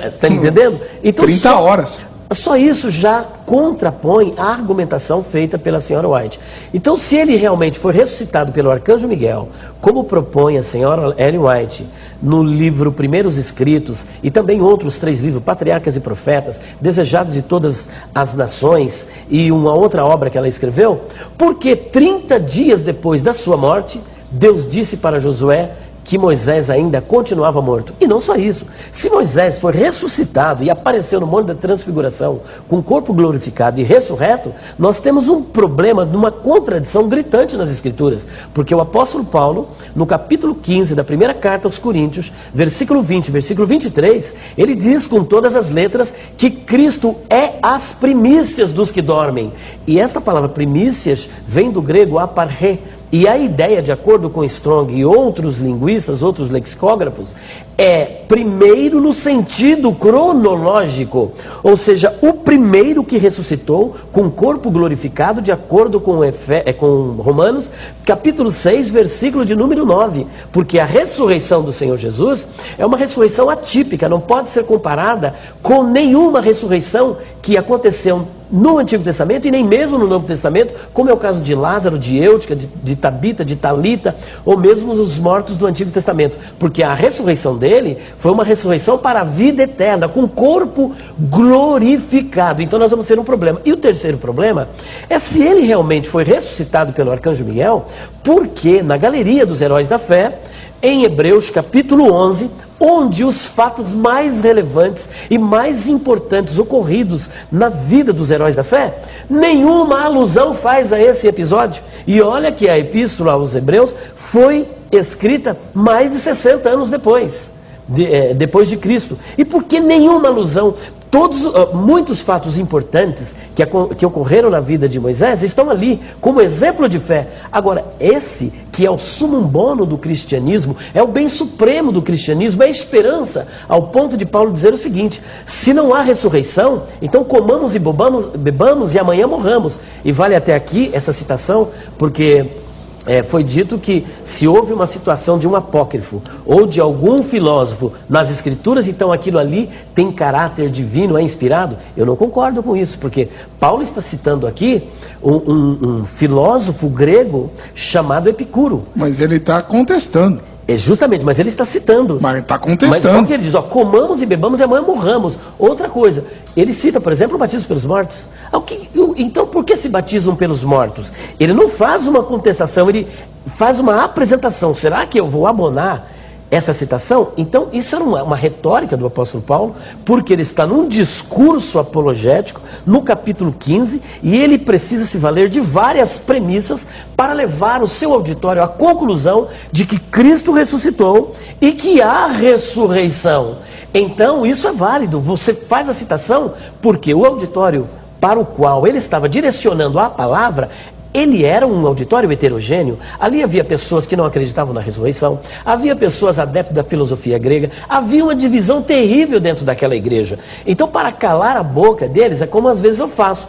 Está entendendo? Então, 30 só, horas. Só isso já contrapõe a argumentação feita pela senhora White. Então, se ele realmente foi ressuscitado pelo arcanjo Miguel, como propõe a senhora Ellen White no livro Primeiros Escritos e também outros três livros, Patriarcas e Profetas, Desejados de Todas as Nações e uma outra obra que ela escreveu, porque 30 dias depois da sua morte, Deus disse para Josué que Moisés ainda continuava morto. E não só isso. Se Moisés foi ressuscitado e apareceu no Monte da Transfiguração com o corpo glorificado e ressurreto, nós temos um problema de uma contradição gritante nas Escrituras. Porque o apóstolo Paulo, no capítulo 15 da primeira carta aos Coríntios, versículo 20, versículo 23, ele diz com todas as letras que Cristo é as primícias dos que dormem. E essa palavra primícias vem do grego aparre E a ideia, de acordo com Strong e outros linguistas, outros lexicógrafos, é primeiro no sentido cronológico, ou seja, o primeiro que ressuscitou com corpo glorificado, de acordo com, Efe, é, com Romanos, capítulo 6, versículo de número 9. Porque a ressurreição do Senhor Jesus é uma ressurreição atípica, não pode ser comparada com nenhuma ressurreição que aconteceu no Antigo Testamento e nem mesmo no Novo Testamento, como é o caso de Lázaro, de Eutico, de, de Tabita, de Talita, ou mesmo os mortos do Antigo Testamento, porque a ressurreição dele foi uma ressurreição para a vida eterna, com corpo glorificado. Então nós vamos ter um problema. E o terceiro problema é se ele realmente foi ressuscitado pelo arcanjo Miguel, porque na galeria dos heróis da fé, em Hebreus capítulo 11, onde os fatos mais relevantes e mais importantes ocorridos na vida dos heróis da fé, nenhuma alusão faz a esse episódio. E olha que a epístola aos Hebreus foi escrita mais de 60 anos depois. De, é, depois de Cristo. E por que nenhuma alusão? Todos, uh, muitos fatos importantes que, que ocorreram na vida de Moisés estão ali como exemplo de fé. Agora, esse que é o sumo bono do cristianismo, é o bem supremo do cristianismo, é a esperança, ao ponto de Paulo dizer o seguinte: se não há ressurreição, então comamos e bebamos, bebamos e amanhã morramos. E vale até aqui essa citação, porque é, foi dito que se houve uma situação de um apócrifo ou de algum filósofo nas escrituras, então aquilo ali tem caráter divino, é inspirado. Eu não concordo com isso, porque Paulo está citando aqui um, um, um filósofo grego chamado Epicuro. Mas ele está contestando. É justamente, mas ele está citando. Mas está contestando. Mas que ele diz, ó, comamos e bebamos e amanhã morramos. Outra coisa, ele cita, por exemplo, o batismo pelos mortos. Então, por que se batizam pelos mortos? Ele não faz uma contestação, ele faz uma apresentação. Será que eu vou abonar essa citação? Então, isso era uma, uma, retórica do apóstolo Paulo, porque ele está num discurso apologético, no capítulo 15, e ele precisa se valer de várias premissas para levar o seu auditório à conclusão de que Cristo ressuscitou e que há ressurreição. Então, isso é válido. Você faz a citação porque o auditório para o qual ele estava direcionando a palavra, ele era um auditório heterogêneo. Ali havia pessoas que não acreditavam na ressurreição, havia pessoas adeptas da filosofia grega, havia uma divisão terrível dentro daquela igreja. Então, para calar a boca deles, é como às vezes eu faço.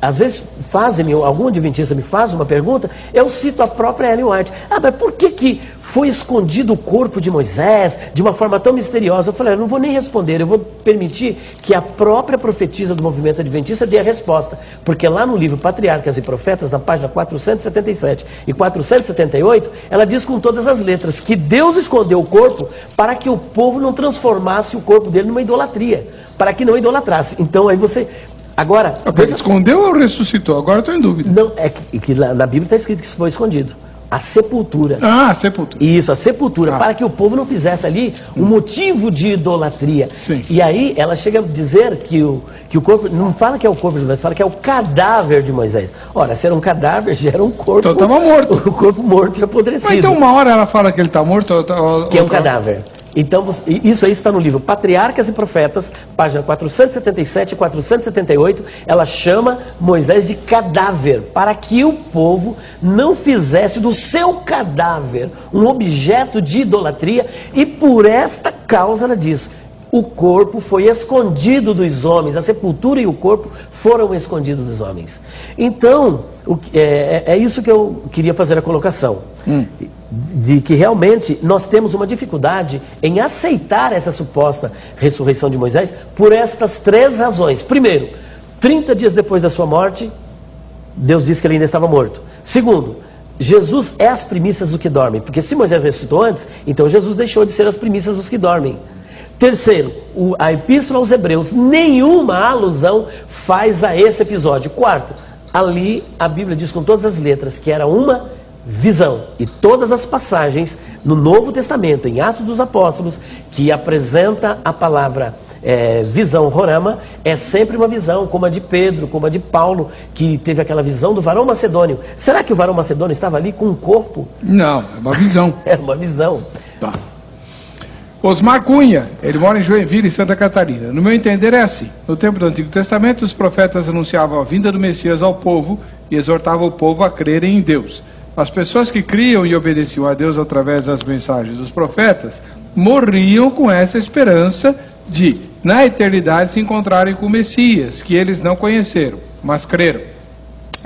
Às vezes fazem, algum adventista me faz uma pergunta, eu cito a própria Ellen White. Ah, mas por que, que foi escondido o corpo de Moisés de uma forma tão misteriosa? Eu falei, eu não vou nem responder, eu vou permitir que a própria profetisa do movimento adventista dê a resposta. Porque lá no livro Patriarcas e Profetas, na página 477 e 478, ela diz com todas as letras que Deus escondeu o corpo para que o povo não transformasse o corpo dele numa idolatria para que não idolatrasse. Então aí você Agora. Ele escondeu ou ressuscitou? Agora estou em dúvida. Não, é que, que na Bíblia está escrito que isso foi escondido. A sepultura. Ah, a sepultura. Isso, a sepultura. Ah. Para que o povo não fizesse ali um motivo de idolatria. Sim. E aí ela chega a dizer que o, que o corpo. Não fala que é o corpo de Moisés, fala que é o cadáver de Moisés. Ora, se era um cadáver, já era um corpo. Então estava morto. O corpo morto e apodrecido. Mas então uma hora ela fala que ele está morto. Que é um cadáver. Então, isso aí está no livro Patriarcas e Profetas, página 477 e 478. Ela chama Moisés de cadáver, para que o povo não fizesse do seu cadáver um objeto de idolatria, e por esta causa ela diz: o corpo foi escondido dos homens, a sepultura e o corpo foram escondidos dos homens. Então, é, é, é isso que eu queria fazer a colocação. Hum. De que realmente nós temos uma dificuldade em aceitar essa suposta ressurreição de Moisés por estas três razões. Primeiro, 30 dias depois da sua morte, Deus disse que ele ainda estava morto. Segundo, Jesus é as primícias do que dormem. Porque se Moisés ressuscitou antes, então Jesus deixou de ser as primícias dos que dormem. Terceiro, a Epístola aos Hebreus, nenhuma alusão faz a esse episódio. Quarto, ali a Bíblia diz com todas as letras que era uma visão. E todas as passagens no Novo Testamento, em Atos dos Apóstolos, que apresenta a palavra é, visão Rorama, é sempre uma visão, como a de Pedro, como a de Paulo, que teve aquela visão do varão macedônio. Será que o varão macedônio estava ali com um corpo? Não, é uma visão. é uma visão. Tá. Osmar Cunha, ele mora em Joinville, Santa Catarina. No meu entender é assim: no tempo do Antigo Testamento, os profetas anunciavam a vinda do Messias ao povo e exortavam o povo a crerem em Deus. As pessoas que criam e obedeciam a Deus através das mensagens dos profetas morriam com essa esperança de, na eternidade, se encontrarem com o Messias, que eles não conheceram, mas creram.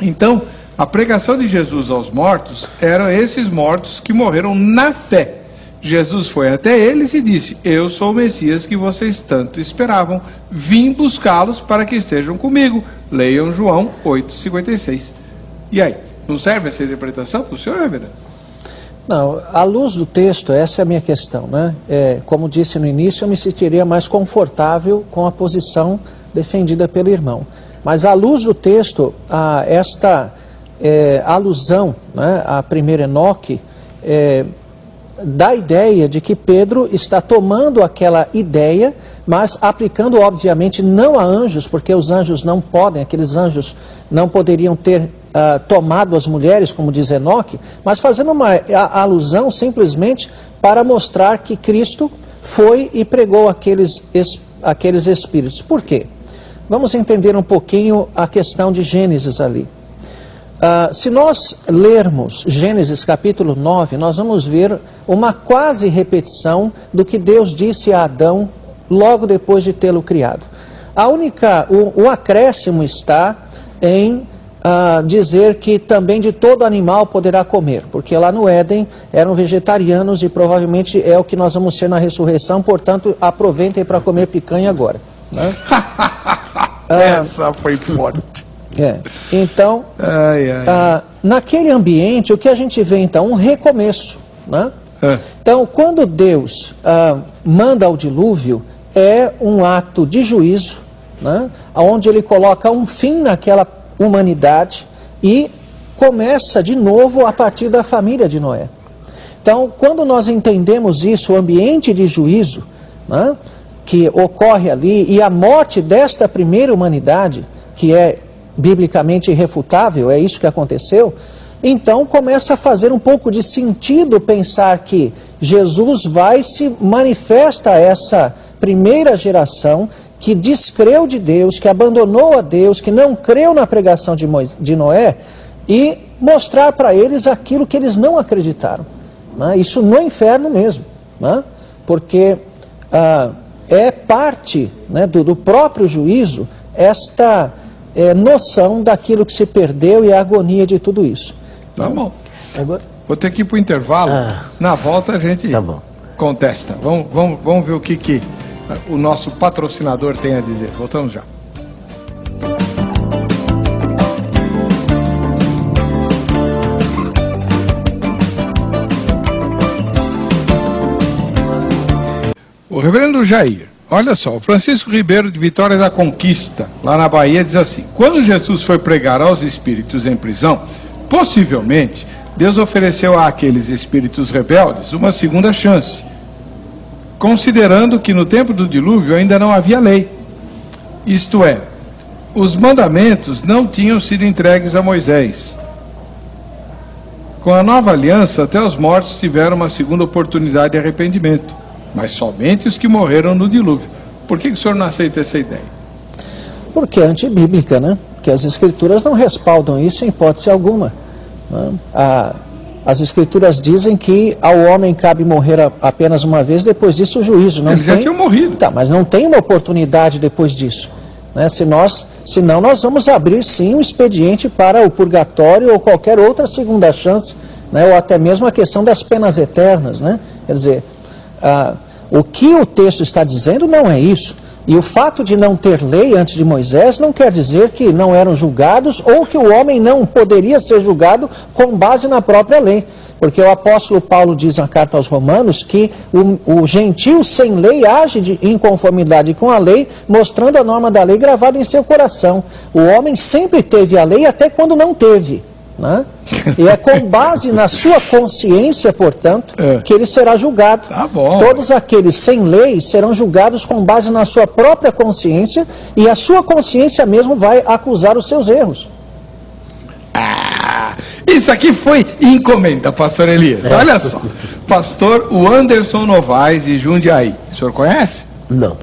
Então, a pregação de Jesus aos mortos eram esses mortos que morreram na fé. Jesus foi até eles e disse: Eu sou o Messias que vocês tanto esperavam. Vim buscá-los para que estejam comigo. Leiam João 8,56. E aí? Não serve essa interpretação para o senhor, Reverendo? Não, à luz do texto, essa é a minha questão. Né? É, como disse no início, eu me sentiria mais confortável com a posição defendida pelo irmão. Mas à luz do texto, a, esta é, alusão né, a primeiro Enoque é, dá a ideia de que Pedro está tomando aquela ideia, mas aplicando, obviamente, não a anjos, porque os anjos não podem, aqueles anjos não poderiam ter uh, tomado as mulheres, como diz Enoque, mas fazendo uma alusão simplesmente para mostrar que Cristo foi e pregou aqueles, es, aqueles espíritos. Por quê? Vamos entender um pouquinho a questão de Gênesis ali. Uh, se nós lermos Gênesis capítulo 9, nós vamos ver uma quase repetição do que Deus disse a Adão logo depois de tê-lo criado. A única, o, o acréscimo está em uh, dizer que também de todo animal poderá comer, porque lá no Éden eram vegetarianos e provavelmente é o que nós vamos ser na ressurreição, portanto aproveitem para comer picanha agora. Né? Essa foi forte. É. Então, ai, ai. Ah, naquele ambiente, o que a gente vê então? Um recomeço. Né? É. Então, quando Deus ah, manda o dilúvio, é um ato de juízo, né? onde ele coloca um fim naquela humanidade e começa de novo a partir da família de Noé. Então, quando nós entendemos isso, o ambiente de juízo né, que ocorre ali e a morte desta primeira humanidade, que é biblicamente irrefutável, é isso que aconteceu, então começa a fazer um pouco de sentido pensar que Jesus vai se manifesta a essa primeira geração que descreu de Deus, que abandonou a Deus, que não creu na pregação de, Moisés, de Noé, e mostrar para eles aquilo que eles não acreditaram. Né? Isso no inferno mesmo, né? porque ah, é parte né, do, do, próprio juízo esta é, noção daquilo que se perdeu e a agonia de tudo isso. Tá bom. Agora... Vou ter que ir para o intervalo. Ah, Na volta a gente tá contesta. Vamos, vamos, vamos ver o que, que o nosso patrocinador tem a dizer. Voltamos já. O reverendo Jair, olha só, o Francisco Ribeiro de Vitória da Conquista, lá na Bahia, diz assim: quando Jesus foi pregar aos espíritos em prisão, possivelmente Deus ofereceu àqueles espíritos rebeldes uma segunda chance considerando que no tempo do dilúvio ainda não havia lei. Isto é, os mandamentos não tinham sido entregues a Moisés. Com a nova aliança, até os mortos tiveram uma segunda oportunidade de arrependimento, mas somente os que morreram no dilúvio. Por que, que o senhor não aceita essa ideia? Porque é antibíblica, né? Que as escrituras não respaldam isso em hipótese alguma. Né? A as escrituras dizem que ao homem cabe morrer apenas uma vez, depois disso o juízo. Não Eles tem... já tinham morrido. Tá, mas não tem uma oportunidade depois disso. Né? Se nós, senão nós vamos abrir sim um expediente para o purgatório ou qualquer outra segunda chance, né? ou até mesmo a questão das penas eternas. Né? Quer dizer, ah, o que o texto está dizendo não é isso. E o fato de não ter lei antes de Moisés não quer dizer que não eram julgados ou que o homem não poderia ser julgado com base na própria lei. Porque o apóstolo Paulo diz na carta aos Romanos que o, o gentil sem lei age de, em conformidade com a lei, mostrando a norma da lei gravada em seu coração. O homem sempre teve a lei até quando não teve. Né? E é com base na sua consciência, portanto, é. que ele será julgado. Tá. Todos aqueles sem lei serão julgados com base na sua própria consciência e a sua consciência mesmo vai acusar os seus erros. Ah, isso aqui foi encomenda, pastor Elias. É. Olha só. Pastor o Anderson Novaes de Jundiaí. O senhor conhece? Não.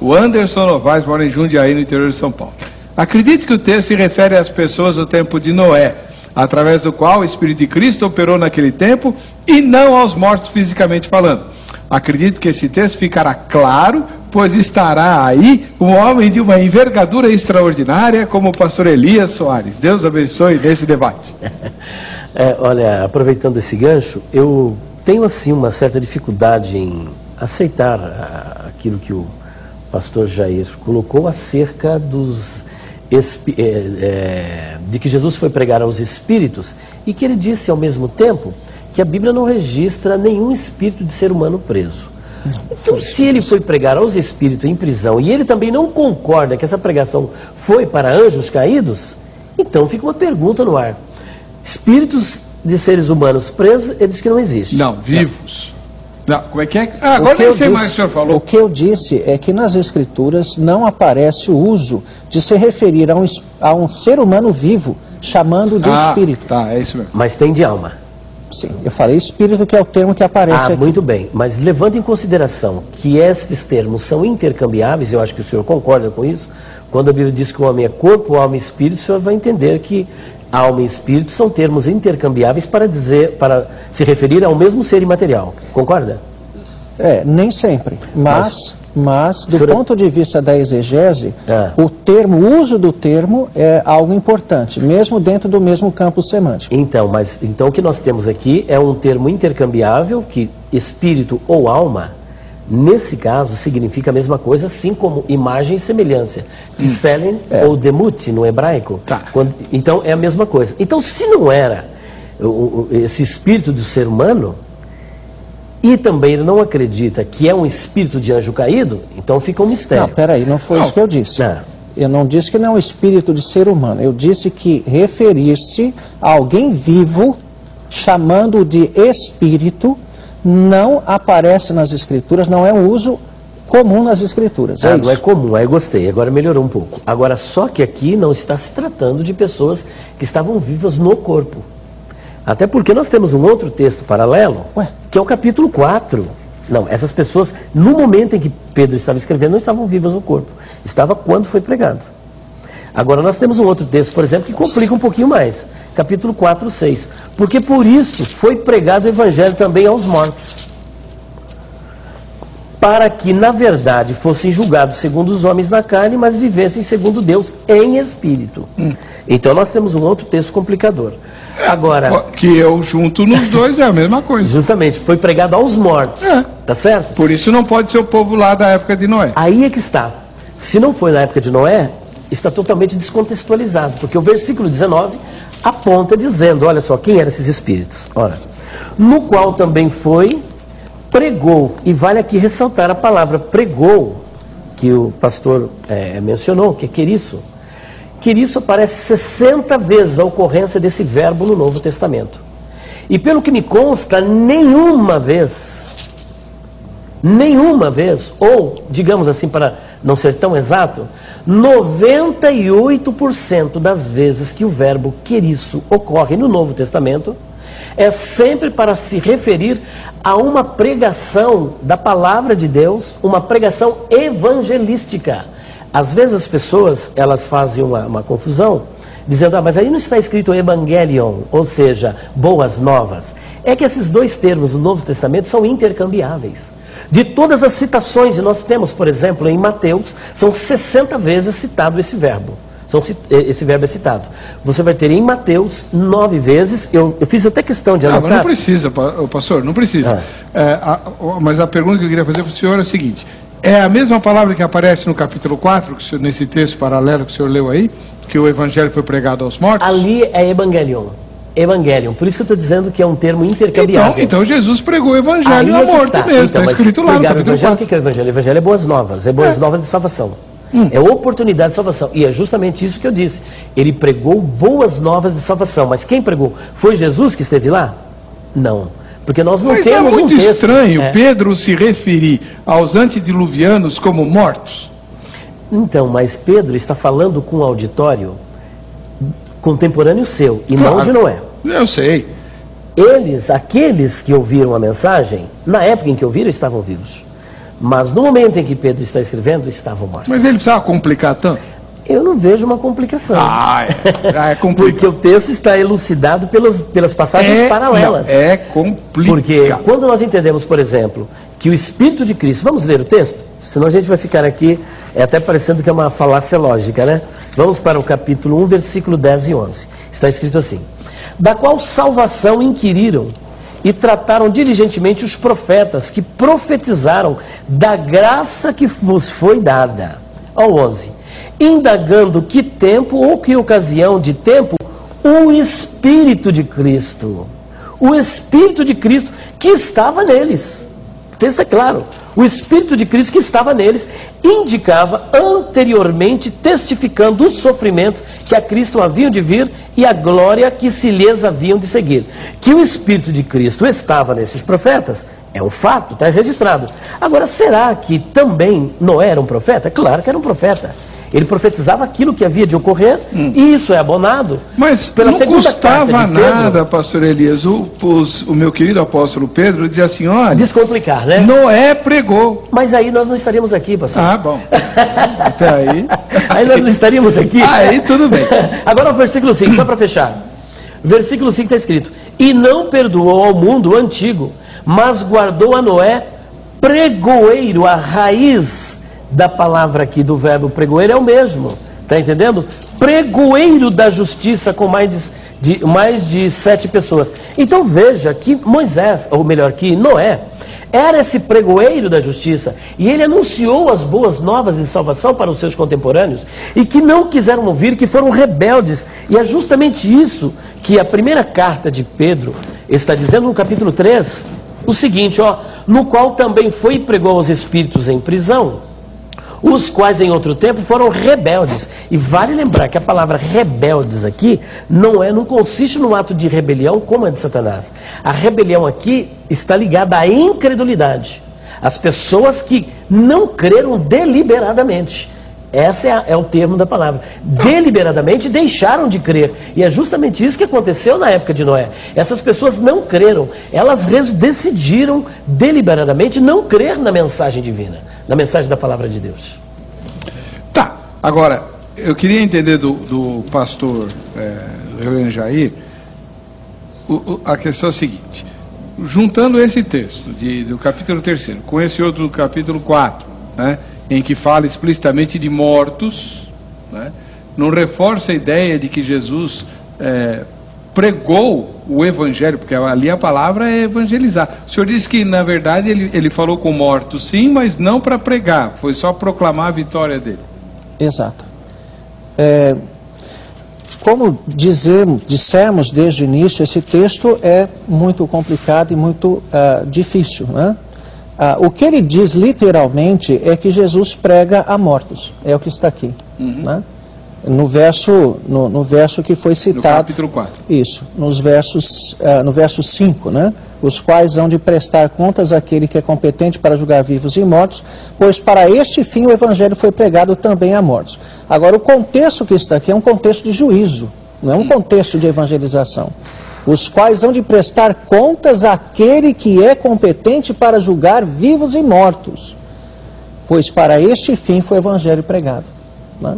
O Anderson Novaes mora em Jundiaí, no interior de São Paulo. Acredite que o texto se refere às pessoas do tempo de Noé através do qual o Espírito de Cristo operou naquele tempo e não aos mortos fisicamente falando. Acredito que esse texto ficará claro, pois estará aí um homem de uma envergadura extraordinária como o pastor Elias Soares. Deus abençoe nesse debate. É, olha, aproveitando esse gancho, eu tenho assim uma certa dificuldade em aceitar ah, aquilo que o pastor Jair colocou acerca dos de que Jesus foi pregar aos espíritos e que ele disse ao mesmo tempo que a Bíblia não registra nenhum espírito de ser humano preso. Então, se ele foi pregar aos espíritos em prisão e ele também não concorda que essa pregação foi para anjos caídos, então fica uma pergunta no ar. Espíritos de seres humanos presos, ele diz que não existe. Não, vivos. Não, como é que é? Ah, agora nem sei mais o que o senhor falou. O que eu disse é que nas Escrituras não aparece o uso de se referir a um, a um ser humano vivo, chamando de ah, espírito. Tá, é isso mesmo. Mas tem de alma. Sim, eu falei espírito, que é o termo que aparece ah, aqui. muito bem. Mas levando em consideração que estes termos são intercambiáveis, eu acho que o senhor concorda com isso, quando a Bíblia diz que o homem é corpo, alma e espírito, o senhor vai entender que alma e espírito são termos intercambiáveis para dizer, para se referir ao mesmo ser imaterial. Concorda? É, nem sempre. Mas, mas, do senhora... ponto de vista da exegese, é. o termo, o uso do termo é algo importante, mesmo dentro do mesmo campo semântico. Então, mas então o que nós temos aqui é um termo intercambiável que espírito ou alma Nesse caso, significa a mesma coisa, assim como imagem e semelhança. Tselen hum. é. ou demut no hebraico. Tá. Quando, então, é a mesma coisa. Então, se não era o, o, esse espírito do ser humano, e também ele não acredita que é um espírito de anjo caído, então fica um mistério. Não, peraí, não foi não. isso que eu disse. Não. Eu não disse que não é um espírito de ser humano. Eu disse que referir-se a alguém vivo, chamando de espírito, não aparece nas escrituras, não é um uso comum nas escrituras. É ah, isso. não é comum, aí gostei, agora melhorou um pouco. Agora, só que aqui não está se tratando de pessoas que estavam vivas no corpo. Até porque nós temos um outro texto paralelo, Ué? que é o capítulo 4. Não, essas pessoas, no momento em que Pedro estava escrevendo, não estavam vivas no corpo. Estava quando foi pregado. Agora, nós temos um outro texto, por exemplo, que complica um pouquinho mais capítulo 4, 6. Porque por isso foi pregado o evangelho também aos mortos. Para que, na verdade, fossem julgados segundo os homens na carne, mas vivessem segundo Deus em espírito. Hum. Então nós temos um outro texto complicador. Agora. Que eu junto nos dois é a mesma coisa. Justamente, foi pregado aos mortos. É. Tá certo? Por isso não pode ser o povo lá da época de Noé. Aí é que está. Se não foi na época de Noé, está totalmente descontextualizado. Porque o versículo 19 aponta dizendo, olha só, quem eram esses espíritos? Ora, no qual também foi, pregou, e vale aqui ressaltar a palavra pregou, que o pastor é, mencionou, que é queriço. Queriço aparece 60 vezes a ocorrência desse verbo no Novo Testamento. E pelo que me consta, nenhuma vez, nenhuma vez, ou, digamos assim, para não ser tão exato, 98% das vezes que o verbo queriço ocorre no Novo Testamento é sempre para se referir a uma pregação da palavra de Deus, uma pregação evangelística. Às vezes as pessoas elas fazem uma, uma confusão, dizendo, ah, mas aí não está escrito evangelion, ou seja, boas novas. É que esses dois termos do Novo Testamento são intercambiáveis. De todas as citações, e nós temos, por exemplo, em Mateus, são 60 vezes citado esse verbo. São, esse verbo é citado. Você vai ter em Mateus nove vezes. Eu, eu fiz até questão de anotar. Ah, mas não precisa, pastor, não precisa. Ah. É, a, mas a pergunta que eu queria fazer para o senhor é a seguinte: é a mesma palavra que aparece no capítulo 4, senhor, nesse texto paralelo que o senhor leu aí, que o evangelho foi pregado aos mortos? Ali é evangelion. Evangelion. Por isso que eu estou dizendo que é um termo intercambiável. Então, então Jesus pregou o evangelho à é morte está. mesmo. Está então, escrito lá no capítulo evangelho, O que é o evangelho? O evangelho é boas novas. É boas é. novas de salvação. Hum. É oportunidade de salvação. E é justamente isso que eu disse. Ele pregou boas novas de salvação. Mas quem pregou? Foi Jesus que esteve lá? Não. Porque nós não mas temos é muito um texto, estranho é. Pedro se referir aos antediluvianos como mortos. Então, mas Pedro está falando com um auditório contemporâneo seu e claro. não de Noé. Eu sei. Eles, aqueles que ouviram a mensagem, na época em que ouviram, estavam vivos. Mas no momento em que Pedro está escrevendo, estavam mortos. Mas ele precisava complicar tanto? Eu não vejo uma complicação. Ah, é, ah, é Porque o texto está elucidado pelas, pelas passagens é, paralelas. Não, é complicado. Porque quando nós entendemos, por exemplo, que o Espírito de Cristo. Vamos ler o texto? Senão a gente vai ficar aqui, é até parecendo que é uma falácia lógica, né? Vamos para o capítulo 1, versículo 10 e 11. Está escrito assim: Da qual salvação inquiriram e trataram diligentemente os profetas que profetizaram da graça que vos foi dada. Ao 11. Indagando que tempo ou que ocasião de tempo o Espírito de Cristo. O Espírito de Cristo que estava neles. O texto é claro. O Espírito de Cristo que estava neles indicava anteriormente, testificando os sofrimentos que a Cristo haviam de vir e a glória que se lhes haviam de seguir. Que o Espírito de Cristo estava nesses profetas é um fato, está registrado. Agora, será que também Noé era um profeta? Claro que era um profeta. Ele profetizava aquilo que havia de ocorrer hum. e isso é abonado. Mas pela não custava nada, pastor Elias. O, os, o meu querido apóstolo Pedro dizia assim, olha... Descomplicar, né? Noé pregou. Mas aí nós não estaríamos aqui, pastor. Ah, bom. Até aí... aí nós não estaríamos aqui. Aí tudo bem. Agora o versículo 5, só para fechar. Versículo 5 está escrito, E não perdoou ao mundo antigo, mas guardou a Noé pregoeiro, a raiz da palavra aqui do verbo pregoeiro é o mesmo. Está entendendo? Pregoeiro da justiça com mais de, de, mais de sete pessoas. Então veja que Moisés, ou melhor, que Noé, era esse pregoeiro da justiça e ele anunciou as boas novas de salvação para os seus contemporâneos e que não quiseram ouvir, que foram rebeldes. E é justamente isso que a primeira carta de Pedro está dizendo no capítulo 3, o seguinte, ó, no qual também foi e pregou aos espíritos em prisão os quais em outro tempo foram rebeldes. E vale lembrar que a palavra rebeldes aqui não é, não consiste no ato de rebelião como é de Satanás. A rebelião aqui está ligada à incredulidade. As pessoas que não creram deliberadamente. Esse é, é, o termo da palavra. Deliberadamente deixaram de crer. E é justamente isso que aconteceu na época de Noé. Essas pessoas não creram. Elas decidiram deliberadamente não crer na mensagem divina na mensagem da palavra de Deus. Tá, agora, eu queria entender do, do pastor é, Jair, o, o, a questão é a seguinte, juntando esse texto de, do capítulo 3 com esse outro do capítulo 4, né, em que fala explicitamente de mortos, né, não reforça a ideia de que Jesus é, pregou o evangelho, porque ali a palavra é evangelizar. O senhor disse que, na verdade, ele, ele falou com mortos, sim, mas não para pregar, foi só proclamar a vitória dele. Exato. É, como dizemos, dissemos desde o início, esse texto é muito complicado e muito uh, difícil. Né? Uh, o que ele diz literalmente é que Jesus prega a mortos, é o que está aqui. Uhum. Né? no verso, no, no, verso que foi citado. No capítulo 4. Isso, nos versos, uh, no verso 5, né? Os quais hão de prestar contas àquele que é competente para julgar vivos e mortos, pois para este fim o evangelho foi pregado também a mortos. Agora, o contexto que está aqui é um contexto de juízo, não é um contexto de evangelização. Os quais hão de prestar contas àquele que é competente para julgar vivos e mortos, pois para este fim foi o evangelho pregado. Né?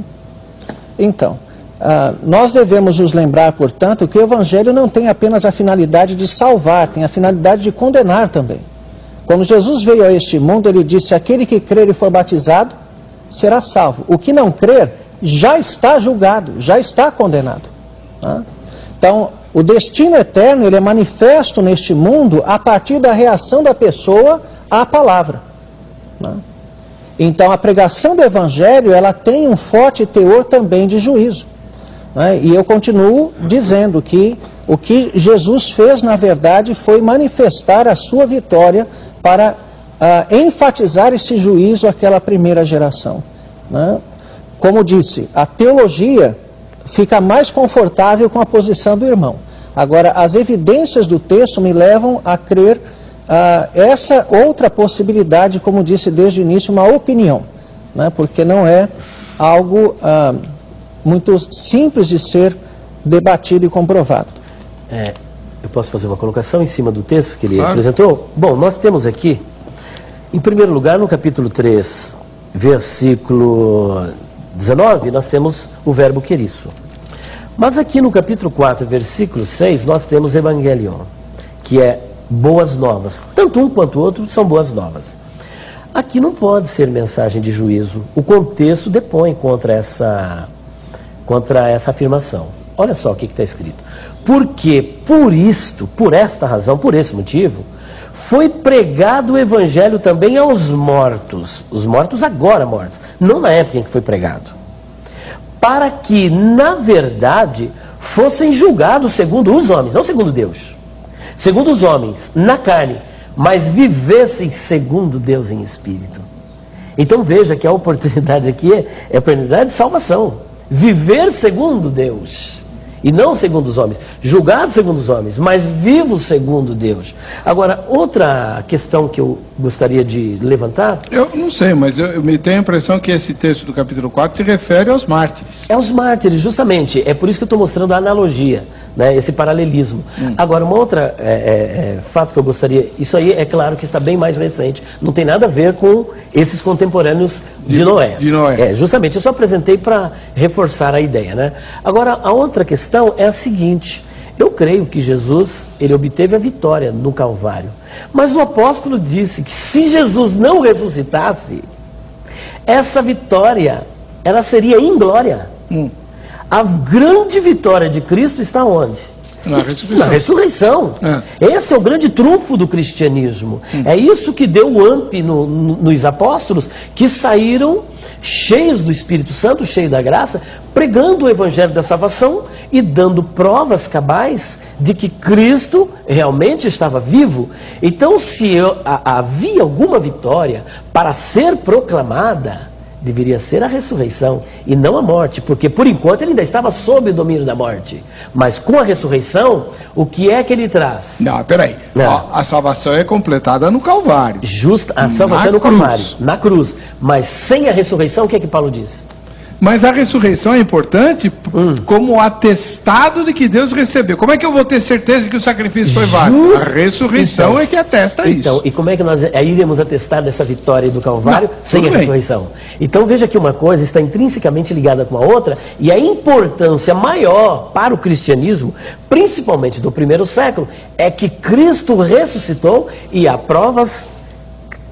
Então, ah, nós devemos nos lembrar, portanto, que o Evangelho não tem apenas a finalidade de salvar, tem a finalidade de condenar também. Quando Jesus veio a este mundo, ele disse: Aquele que crer e for batizado será salvo. O que não crer já está julgado, já está condenado. Tá? Então, o destino eterno ele é manifesto neste mundo a partir da reação da pessoa à palavra. Tá? Então, a pregação do Evangelho ela tem um forte teor também de juízo. Né? E eu continuo dizendo que o que Jesus fez, na verdade, foi manifestar a sua vitória para uh, enfatizar esse juízo àquela primeira geração. Né? Como disse, a teologia fica mais confortável com a posição do irmão. Agora, as evidências do texto me levam a crer ah, essa outra possibilidade, como disse desde o início, uma opinião, né, porque não é algo ah, muito simples de ser debatido e comprovado. É, eu posso fazer uma colocação em cima do texto que ele claro. apresentou? Bom, nós temos aqui, em primeiro lugar, no capítulo 3, versículo 19, nós temos o verbo queriço. Mas aqui no capítulo 4, versículo 6, nós temos evangelion, que é boas novas. Tanto um quanto o outro são boas novas. Aqui não pode ser mensagem de juízo. O contexto depõe contra essa, contra essa afirmação. Olha só o que está escrito. Porque por isto, por esta razão, por esse motivo, foi pregado o evangelho também aos mortos. Os mortos agora mortos, não na época em que foi pregado. Para que, na verdade, fossem julgados segundo os homens, não segundo Deus. Segundo os homens, na carne, mas vivessem segundo Deus em espírito. Então veja que a oportunidade aqui é, é a oportunidade de salvação. Viver segundo Deus e não segundo os homens, julgado segundo os homens, mas vivo segundo Deus. Agora, outra questão que eu gostaria de levantar. Eu não sei, mas eu, eu me tenho a impressão que esse texto do capítulo 4 se refere aos mártires. É aos mártires, justamente. É por isso que eu estou mostrando a analogia, né, esse paralelismo. Hum. Agora, uma outra é, é, é, fato que eu gostaria. Isso aí é claro que está bem mais recente. Não tem nada a ver com esses contemporâneos de, de Noé. De Noé. É, justamente. Eu só apresentei para reforçar a ideia. Né? Agora, a outra questão é a seguinte. Eu creio que Jesus ele obteve a vitória no Calvário. Mas o apóstolo disse que se Jesus não ressuscitasse, essa vitória ela seria inglória. Hum. A grande vitória de Cristo está onde? Na ressurreição. Na ressurreição. É. Esse é o grande trunfo do cristianismo. Hum. É isso que deu o amp no, no, nos apóstolos, que saíram cheios do Espírito Santo, cheios da graça, pregando o evangelho da salvação e dando provas cabais de que Cristo realmente estava vivo. Então, se eu, a, havia alguma vitória para ser proclamada, deveria ser a ressurreição e não a morte, porque por enquanto ele ainda estava sob o domínio da morte. Mas com a ressurreição, o que é que ele traz? Não, peraí. Não. A, a salvação é completada no Calvário. Justa, a salvação na é no cruz. Calvário, na cruz. Mas sem a ressurreição, o que é que Paulo diz? Mas a ressurreição é importante hum. como atestado de que Deus recebeu. Como é que eu vou ter certeza de que o sacrifício foi válido? A ressurreição então, é que atesta então, isso. Então, e como é que nós iremos atestar dessa vitória do Calvário Não, sem a ressurreição? Então veja que uma coisa está intrinsecamente ligada com a outra e a importância maior para o cristianismo, principalmente do primeiro século, é que Cristo ressuscitou e há provas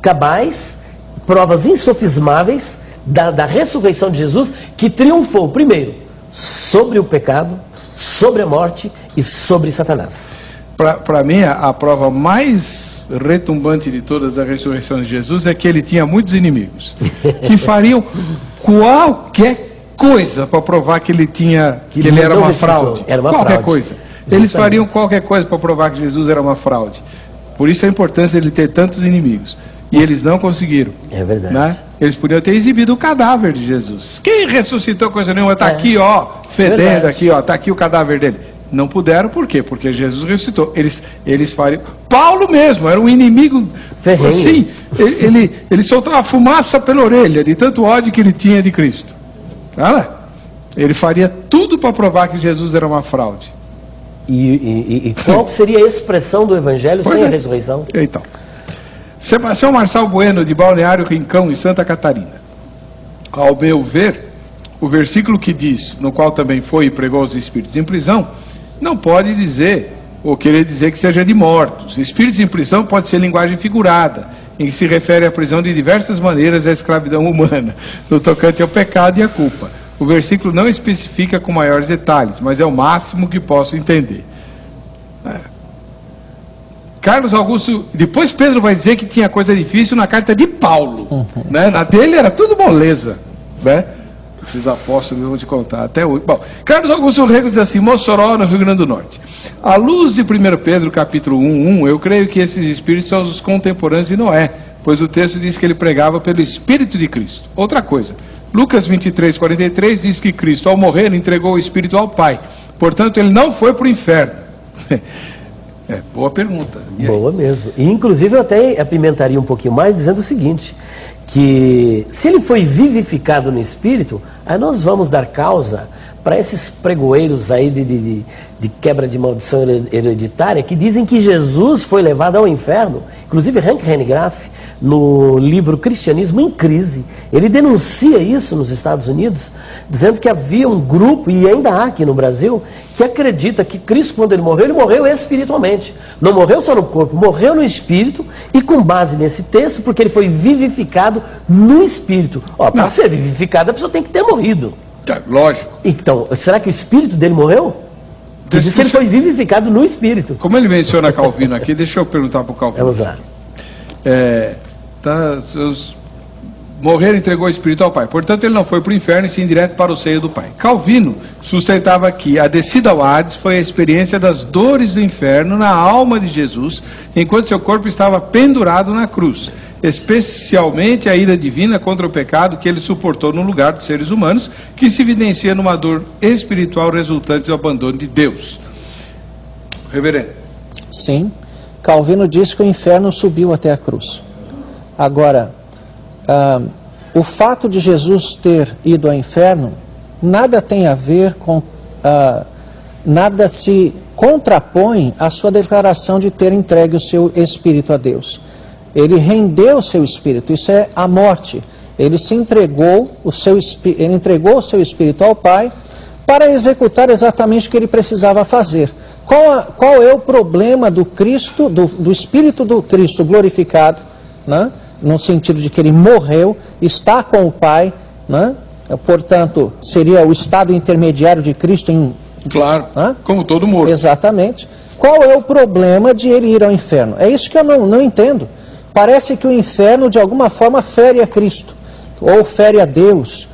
cabais, provas insofismáveis da, da ressurreição de Jesus que triunfou, primeiro, sobre o pecado, sobre a morte e sobre Satanás. Para mim, a, a prova mais retumbante de todas da ressurreição de Jesus é que ele tinha muitos inimigos que fariam qualquer coisa para provar que ele tinha que, que ele era uma fraude. Era uma qualquer fraude. coisa. Eles fariam qualquer coisa para provar que Jesus era uma fraude. Por isso a importância de ele ter tantos inimigos. E eles não conseguiram. É verdade. Né? Eles podiam ter exibido o cadáver de Jesus. Quem ressuscitou coisa nenhuma? Está é. aqui, ó, fedendo verdade. aqui, ó, está aqui o cadáver dele. Não puderam, por quê? Porque Jesus ressuscitou. Eles, eles fariam. Paulo mesmo era um inimigo. Ferrenho. Assim, ele, ele, ele soltava fumaça pela orelha de tanto ódio que ele tinha de Cristo. Tá? Ele faria tudo para provar que Jesus era uma fraude. E, e, e qual seria a expressão do Evangelho pois sem é. a ressurreição? Então. Sebastião Marçal Bueno, de Balneário Rincão, em Santa Catarina. Ao meu ver, o versículo que diz, no qual também foi e pregou os espíritos em prisão, não pode dizer ou querer dizer que seja de mortos. Espíritos em prisão pode ser linguagem figurada, em que se refere à prisão de diversas maneiras à escravidão humana, no tocante ao pecado e à culpa. O versículo não especifica com maiores detalhes, mas é o máximo que posso entender. É. Carlos Augusto, depois Pedro vai dizer que tinha coisa difícil na carta de Paulo. Uhum. Né? Na dele era tudo moleza. Né? Esses apóstolos vou te contar até hoje. Bom, Carlos Augusto Rego diz assim: Mossoró, no Rio Grande do Norte. À luz de 1 Pedro, capítulo 1, 1, eu creio que esses espíritos são os contemporâneos de Noé, pois o texto diz que ele pregava pelo Espírito de Cristo. Outra coisa, Lucas 23, 43 diz que Cristo, ao morrer, entregou o Espírito ao Pai. Portanto, ele não foi para o inferno. É, boa pergunta. boa mesmo. E, inclusive, eu até apimentaria um pouquinho mais, dizendo o seguinte: que se ele foi vivificado no espírito, aí nós vamos dar causa para esses pregoeiros aí de, de, de, quebra de maldição hereditária que dizem que Jesus foi levado ao inferno. Inclusive, Hank Hennegraff, no livro Cristianismo em Crise. Ele denuncia isso nos Estados Unidos, dizendo que havia um grupo, e ainda há aqui no Brasil, que acredita que Cristo, quando ele morreu, ele morreu espiritualmente. Não morreu só no corpo, morreu no espírito, e com base nesse texto, porque ele foi vivificado no espírito. Para ser vivificado, a pessoa tem que ter morrido. É, lógico. Então, será que o espírito dele morreu? Diz, diz que ele foi vivificado no espírito. Como ele menciona Calvino aqui, deixa eu perguntar para o Calvino. Vamos lá. É, tá, seus, morrer entregou o espírito ao Pai. Portanto, ele não foi para o inferno e sim direto para o seio do Pai. Calvino sustentava que a descida ao Hades foi a experiência das dores do inferno na alma de Jesus, enquanto seu corpo estava pendurado na cruz. Especialmente a ira divina contra o pecado que ele suportou no lugar dos seres humanos, que se evidencia numa dor espiritual resultante do abandono de Deus. Reverendo. Sim. Calvino diz que o inferno subiu até a cruz. Agora, ah, o fato de Jesus ter ido ao inferno nada tem a ver com. Ah, nada se contrapõe à sua declaração de ter entregue o seu espírito a Deus. Ele rendeu o seu espírito, isso é a morte. Ele se entregou, o seu, ele entregou o seu espírito ao Pai para executar exatamente o que ele precisava fazer. Qual, a, qual é o problema do Cristo, do, do Espírito do Cristo glorificado, né? No sentido de que ele morreu, está com o Pai, né? portanto, seria o estado intermediário de Cristo em. Claro, né? como todo morto. Exatamente. Qual é o problema de ele ir ao inferno? É isso que eu não, não entendo. Parece que o inferno, de alguma forma, fere a Cristo, ou fere a Deus.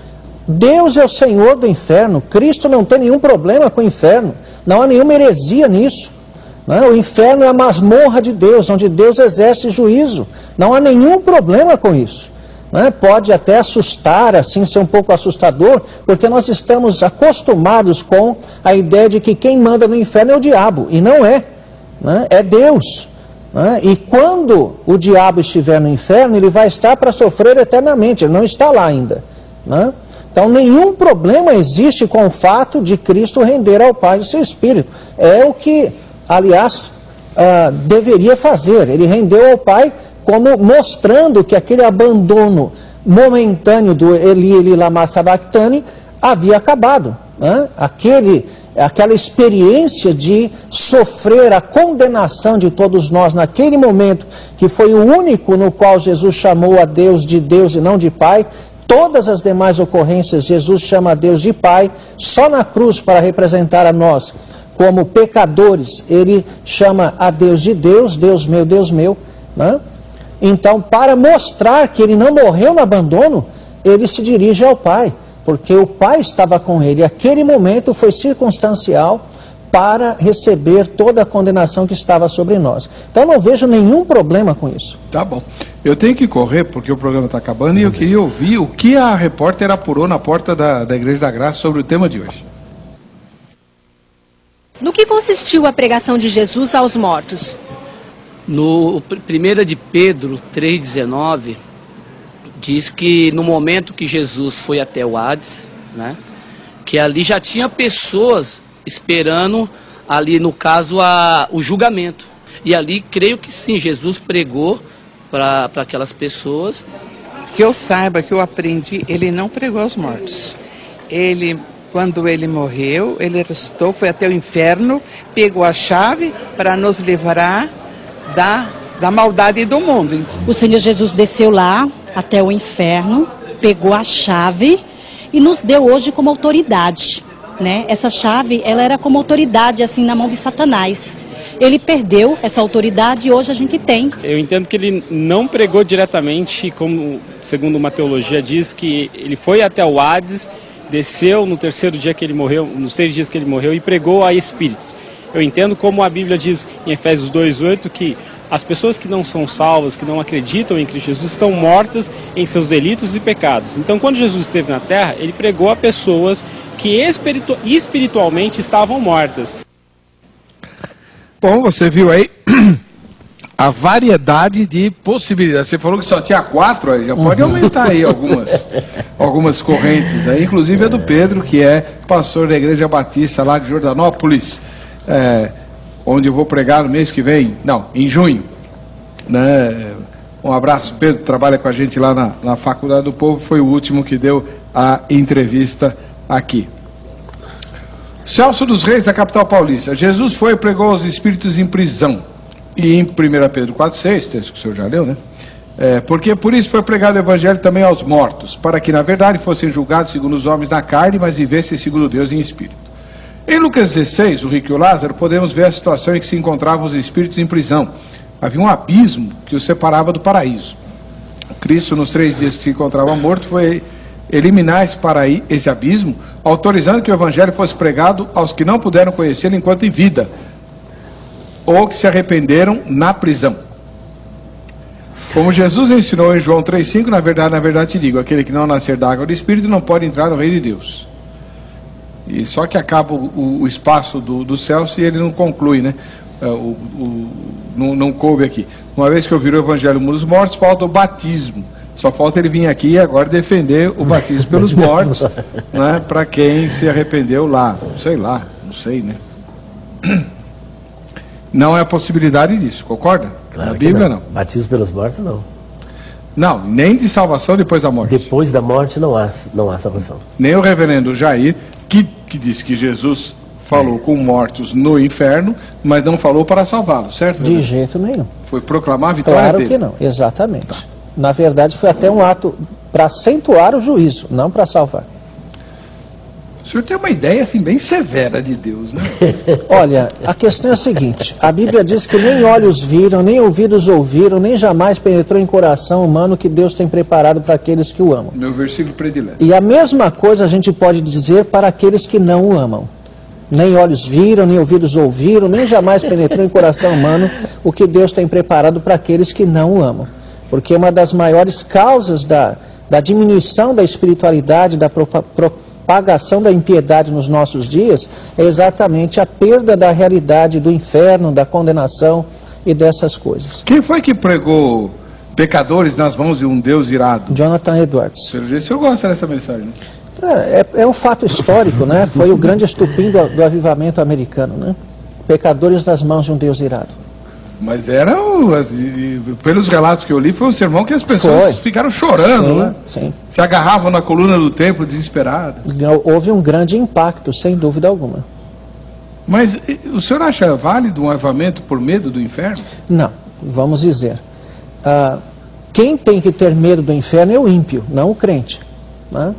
Deus é o Senhor do inferno, Cristo não tem nenhum problema com o inferno, não há nenhuma heresia nisso. Né? O inferno é a masmorra de Deus, onde Deus exerce juízo, não há nenhum problema com isso. Né? Pode até assustar, assim, ser um pouco assustador, porque nós estamos acostumados com a ideia de que quem manda no inferno é o diabo, e não é, né? é Deus. E quando o diabo estiver no inferno, ele vai estar para sofrer eternamente, ele não está lá ainda. Então, nenhum problema existe com o fato de Cristo render ao Pai o seu Espírito. É o que, aliás, uh, deveria fazer. Ele rendeu ao Pai como mostrando que aquele abandono momentâneo do Eli, Eli Lama Sabachthani havia acabado. Né? Aquele, aquela experiência de sofrer a condenação de todos nós naquele momento, que foi o único no qual Jesus chamou a Deus de Deus e não de Pai, Todas as demais ocorrências, Jesus chama a Deus de Pai, só na cruz para representar a nós como pecadores, ele chama a Deus de Deus, Deus meu, Deus meu. Né? Então, para mostrar que ele não morreu no abandono, ele se dirige ao Pai, porque o Pai estava com ele. Aquele momento foi circunstancial para receber toda a condenação que estava sobre nós. Então, não vejo nenhum problema com isso. Tá bom. Eu tenho que correr porque o programa está acabando e eu queria ouvir o que a repórter apurou na porta da, da Igreja da Graça sobre o tema de hoje. No que consistiu a pregação de Jesus aos mortos? No 1 de Pedro 3,19, diz que no momento que Jesus foi até o Hades, né, que ali já tinha pessoas esperando, ali no caso, a, o julgamento. E ali creio que sim, Jesus pregou para aquelas pessoas. Que eu saiba, que eu aprendi, ele não pregou aos mortos. Ele, quando ele morreu, ele ressuscitou, foi até o inferno, pegou a chave para nos livrar da, da maldade do mundo. O Senhor Jesus desceu lá até o inferno, pegou a chave e nos deu hoje como autoridade. Né? Essa chave, ela era como autoridade assim na mão de Satanás ele perdeu essa autoridade e hoje a gente tem. Eu entendo que ele não pregou diretamente, como segundo uma teologia diz, que ele foi até o Hades, desceu no terceiro dia que ele morreu, nos seis dias que ele morreu e pregou a espíritos. Eu entendo como a Bíblia diz em Efésios 2:8 que as pessoas que não são salvas, que não acreditam em Cristo Jesus, estão mortas em seus delitos e pecados. Então, quando Jesus esteve na terra, ele pregou a pessoas que espiritualmente estavam mortas. Bom, você viu aí a variedade de possibilidades. Você falou que só tinha quatro, aí já pode aumentar aí algumas, algumas correntes. Aí, inclusive a do Pedro, que é pastor da Igreja Batista lá de Jordanópolis, é, onde eu vou pregar no mês que vem, não, em junho. Né? Um abraço, Pedro, trabalha com a gente lá na, na Faculdade do Povo, foi o último que deu a entrevista aqui. Celso dos Reis, da capital paulista. Jesus foi e pregou aos espíritos em prisão. E em 1 Pedro 4,6, texto que o senhor já leu, né? É, porque por isso foi pregado o evangelho também aos mortos, para que na verdade fossem julgados segundo os homens na carne, mas vivessem segundo Deus em espírito. Em Lucas 16, o rico e o Lázaro, podemos ver a situação em que se encontravam os espíritos em prisão. Havia um abismo que os separava do paraíso. Cristo, nos três dias que se encontrava morto, foi eliminar esse, paraí, esse abismo, autorizando que o evangelho fosse pregado aos que não puderam conhecê-lo enquanto em vida, ou que se arrependeram na prisão. Como Jesus ensinou em João 3,5, na verdade, na verdade te digo, aquele que não nascer da água do Espírito não pode entrar no reino de Deus. E só que acaba o, o espaço do, do céu se ele não conclui, né? É, o, o, não, não coube aqui. Uma vez que eu viro o Evangelho dos Mortos, falta o batismo. Só falta ele vir aqui e agora defender o batismo pelos mortos, né? Para quem se arrependeu lá. Sei lá, não sei, né? Não é a possibilidade disso, concorda? Claro Na Bíblia não. Batismo pelos mortos, não. Não, nem de salvação depois da morte. Depois da morte não há, não há salvação. Nem o reverendo Jair, que, que disse que Jesus falou com mortos no inferno, mas não falou para salvá-los, certo? De jeito nenhum. Foi proclamar a vitória Claro dele. que não, exatamente. Na verdade, foi até um ato para acentuar o juízo, não para salvar. O senhor tem uma ideia assim bem severa de Deus, né? Olha, a questão é a seguinte: a Bíblia diz que nem olhos viram, nem ouvidos ouviram, nem jamais penetrou em coração humano que Deus tem preparado para aqueles que o amam. Meu versículo predileto. E a mesma coisa a gente pode dizer para aqueles que não o amam. Nem olhos viram, nem ouvidos ouviram, nem jamais penetrou em coração humano o que Deus tem preparado para aqueles que não o amam. Porque uma das maiores causas da, da diminuição da espiritualidade, da propa- propagação da impiedade nos nossos dias, é exatamente a perda da realidade do inferno, da condenação e dessas coisas. Quem foi que pregou pecadores nas mãos de um Deus irado? Jonathan Edwards. Pelo jeito, o senhor gosta dessa mensagem. É, é, é um fato histórico, né? Foi o grande estupim do, do avivamento americano, né? Pecadores nas mãos de um Deus irado. Mas era, o- pelos relatos que eu li, foi um sermão que as pessoas Foi. ficaram chorando, sim, né? sim. Se agarravam na coluna do templo desesperadas. Houve um grande impacto, sem dúvida alguma. Mas o senhor acha válido um avivamento por medo do inferno? Não, vamos dizer. ah, quem tem que ter medo do inferno é o ímpio, não o crente. né?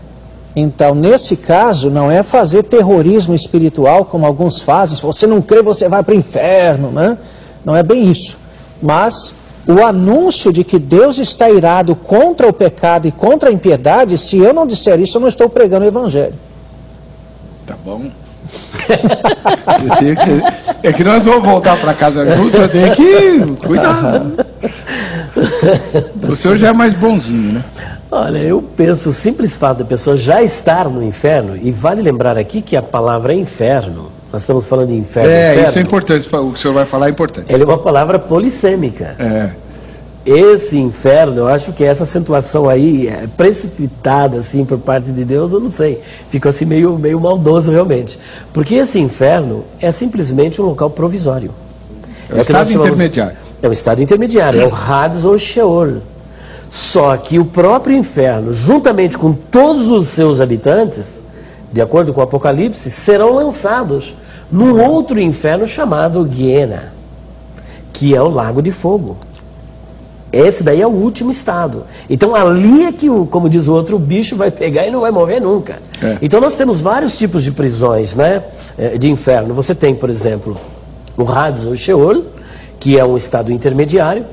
Então, nesse caso, não é fazer terrorismo espiritual, como alguns fazem. Se você não crê, você vai para o inferno. Né? Não é bem isso. Mas o anúncio de que Deus está irado contra o pecado e contra a impiedade, se eu não disser isso, eu não estou pregando o evangelho. Tá bom. Que- é que nós vamos voltar para casa juntos, eu tenho que cuidar. O senhor já é mais bonzinho, né? Olha, eu penso o simples fato da pessoa já estar no inferno, e vale lembrar aqui que a palavra inferno, nós estamos falando de inferno, É, inferno, isso é importante. O que o senhor vai falar é importante. ela é uma palavra polissêmica. É. Esse inferno, eu acho que essa acentuação aí, é precipitada assim por parte de Deus, eu não sei. Ficou assim meio, meio maldoso realmente. Porque esse inferno é simplesmente um local provisório. É que nós estado chamamos- intermediário. É o estado intermediário, é o Hades ou Sheol. Só que o próprio inferno, juntamente com todos os seus habitantes, de acordo com o Apocalipse, serão lançados num outro inferno chamado Guiena, que é o Lago de Fogo. Esse daí é o último estado. Então ali é que, o, como diz o outro, o bicho vai pegar e não vai morrer nunca. É. Então nós temos vários tipos de prisões, né? eh, De inferno. Você tem, por exemplo, o Hades ou Sheol, que é um estado intermediário.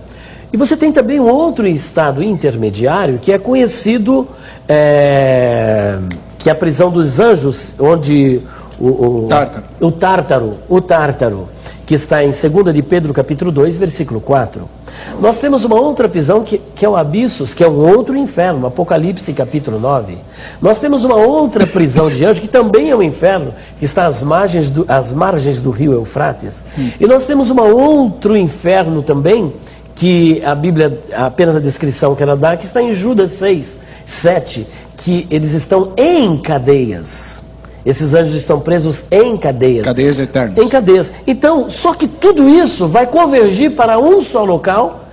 E você tem também um outro estado intermediário que é conhecido, eh, que é a prisão dos anjos, onde o, o, Tártaro. o tártaro, o tártaro, que está em 2 de Pedro capítulo 2, versículo 4. Nós temos uma outra prisão que, que é o Abissos, que é um outro inferno, Apocalipse capítulo 9. Nós temos uma outra prisão de anjos, que também é um inferno, que está às margens do, às margens do rio Eufrates. E nós temos um outro inferno também, que a Bíblia, apenas a descrição que ela dá, que está em Judas 6, 7, que eles estão em cadeias. Esses anjos estão presos em cadeias. Cadeias eternas. Em cadeias. Então, só que tudo isso vai convergir para um só local,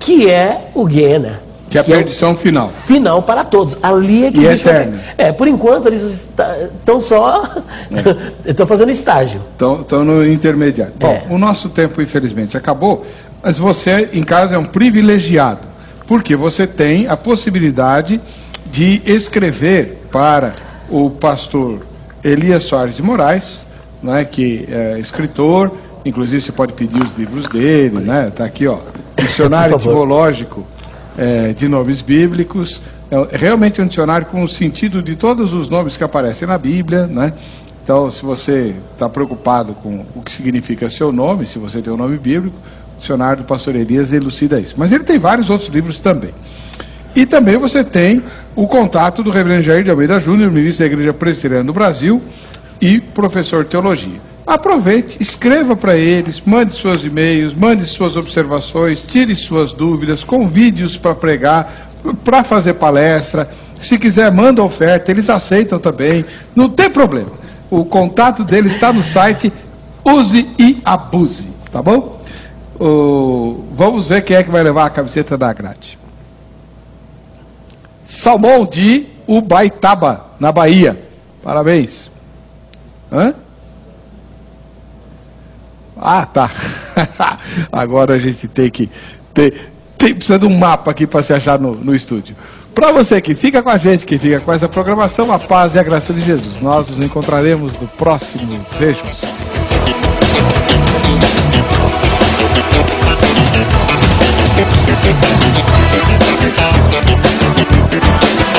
que é o Guiena. Que é a perdição final. Final para todos. Ali é que E o bicho vai- eterna. É, por enquanto eles estão só. Estão fazendo estágio. Estão no intermediário. Bom, É. o nosso tempo, infelizmente, acabou, mas você, em casa, é um privilegiado, porque você tem a possibilidade de escrever para o pastor Elias Soares de Moraes, né, que é escritor, inclusive você pode pedir os livros dele, né? Está aqui, ó, Dicionário. Etimológico é, de Nomes Bíblicos. É realmente um dicionário com o sentido de todos os nomes que aparecem na Bíblia, né? Então, se você está preocupado com o que significa seu nome, se você tem um nome bíblico, o dicionário do pastor Elias elucida isso. Mas ele tem vários outros livros também. E também você tem o contato do reverendo Jair de Almeida Júnior, ministro da Igreja Presbiteriana do Brasil e professor de teologia. Aproveite, escreva para eles, mande seus e-mails, mande suas observações, tire suas dúvidas, convide-os para pregar, para fazer palestra. Se quiser, manda oferta, eles aceitam também, não tem problema. O contato dele está no site Use e Abuse, tá bom? Vamos ver quem é que vai levar a camiseta da grade. Salmão de Ubaitaba, na Bahia. Parabéns. Hã? Ah, tá. Agora a gente tem que. Ter, tem, precisa de um mapa aqui para se achar no, no estúdio. Para você que fica com a gente, que fica com essa programação, a paz e a graça de Jesus. Nós nos encontraremos no próximo Vejos.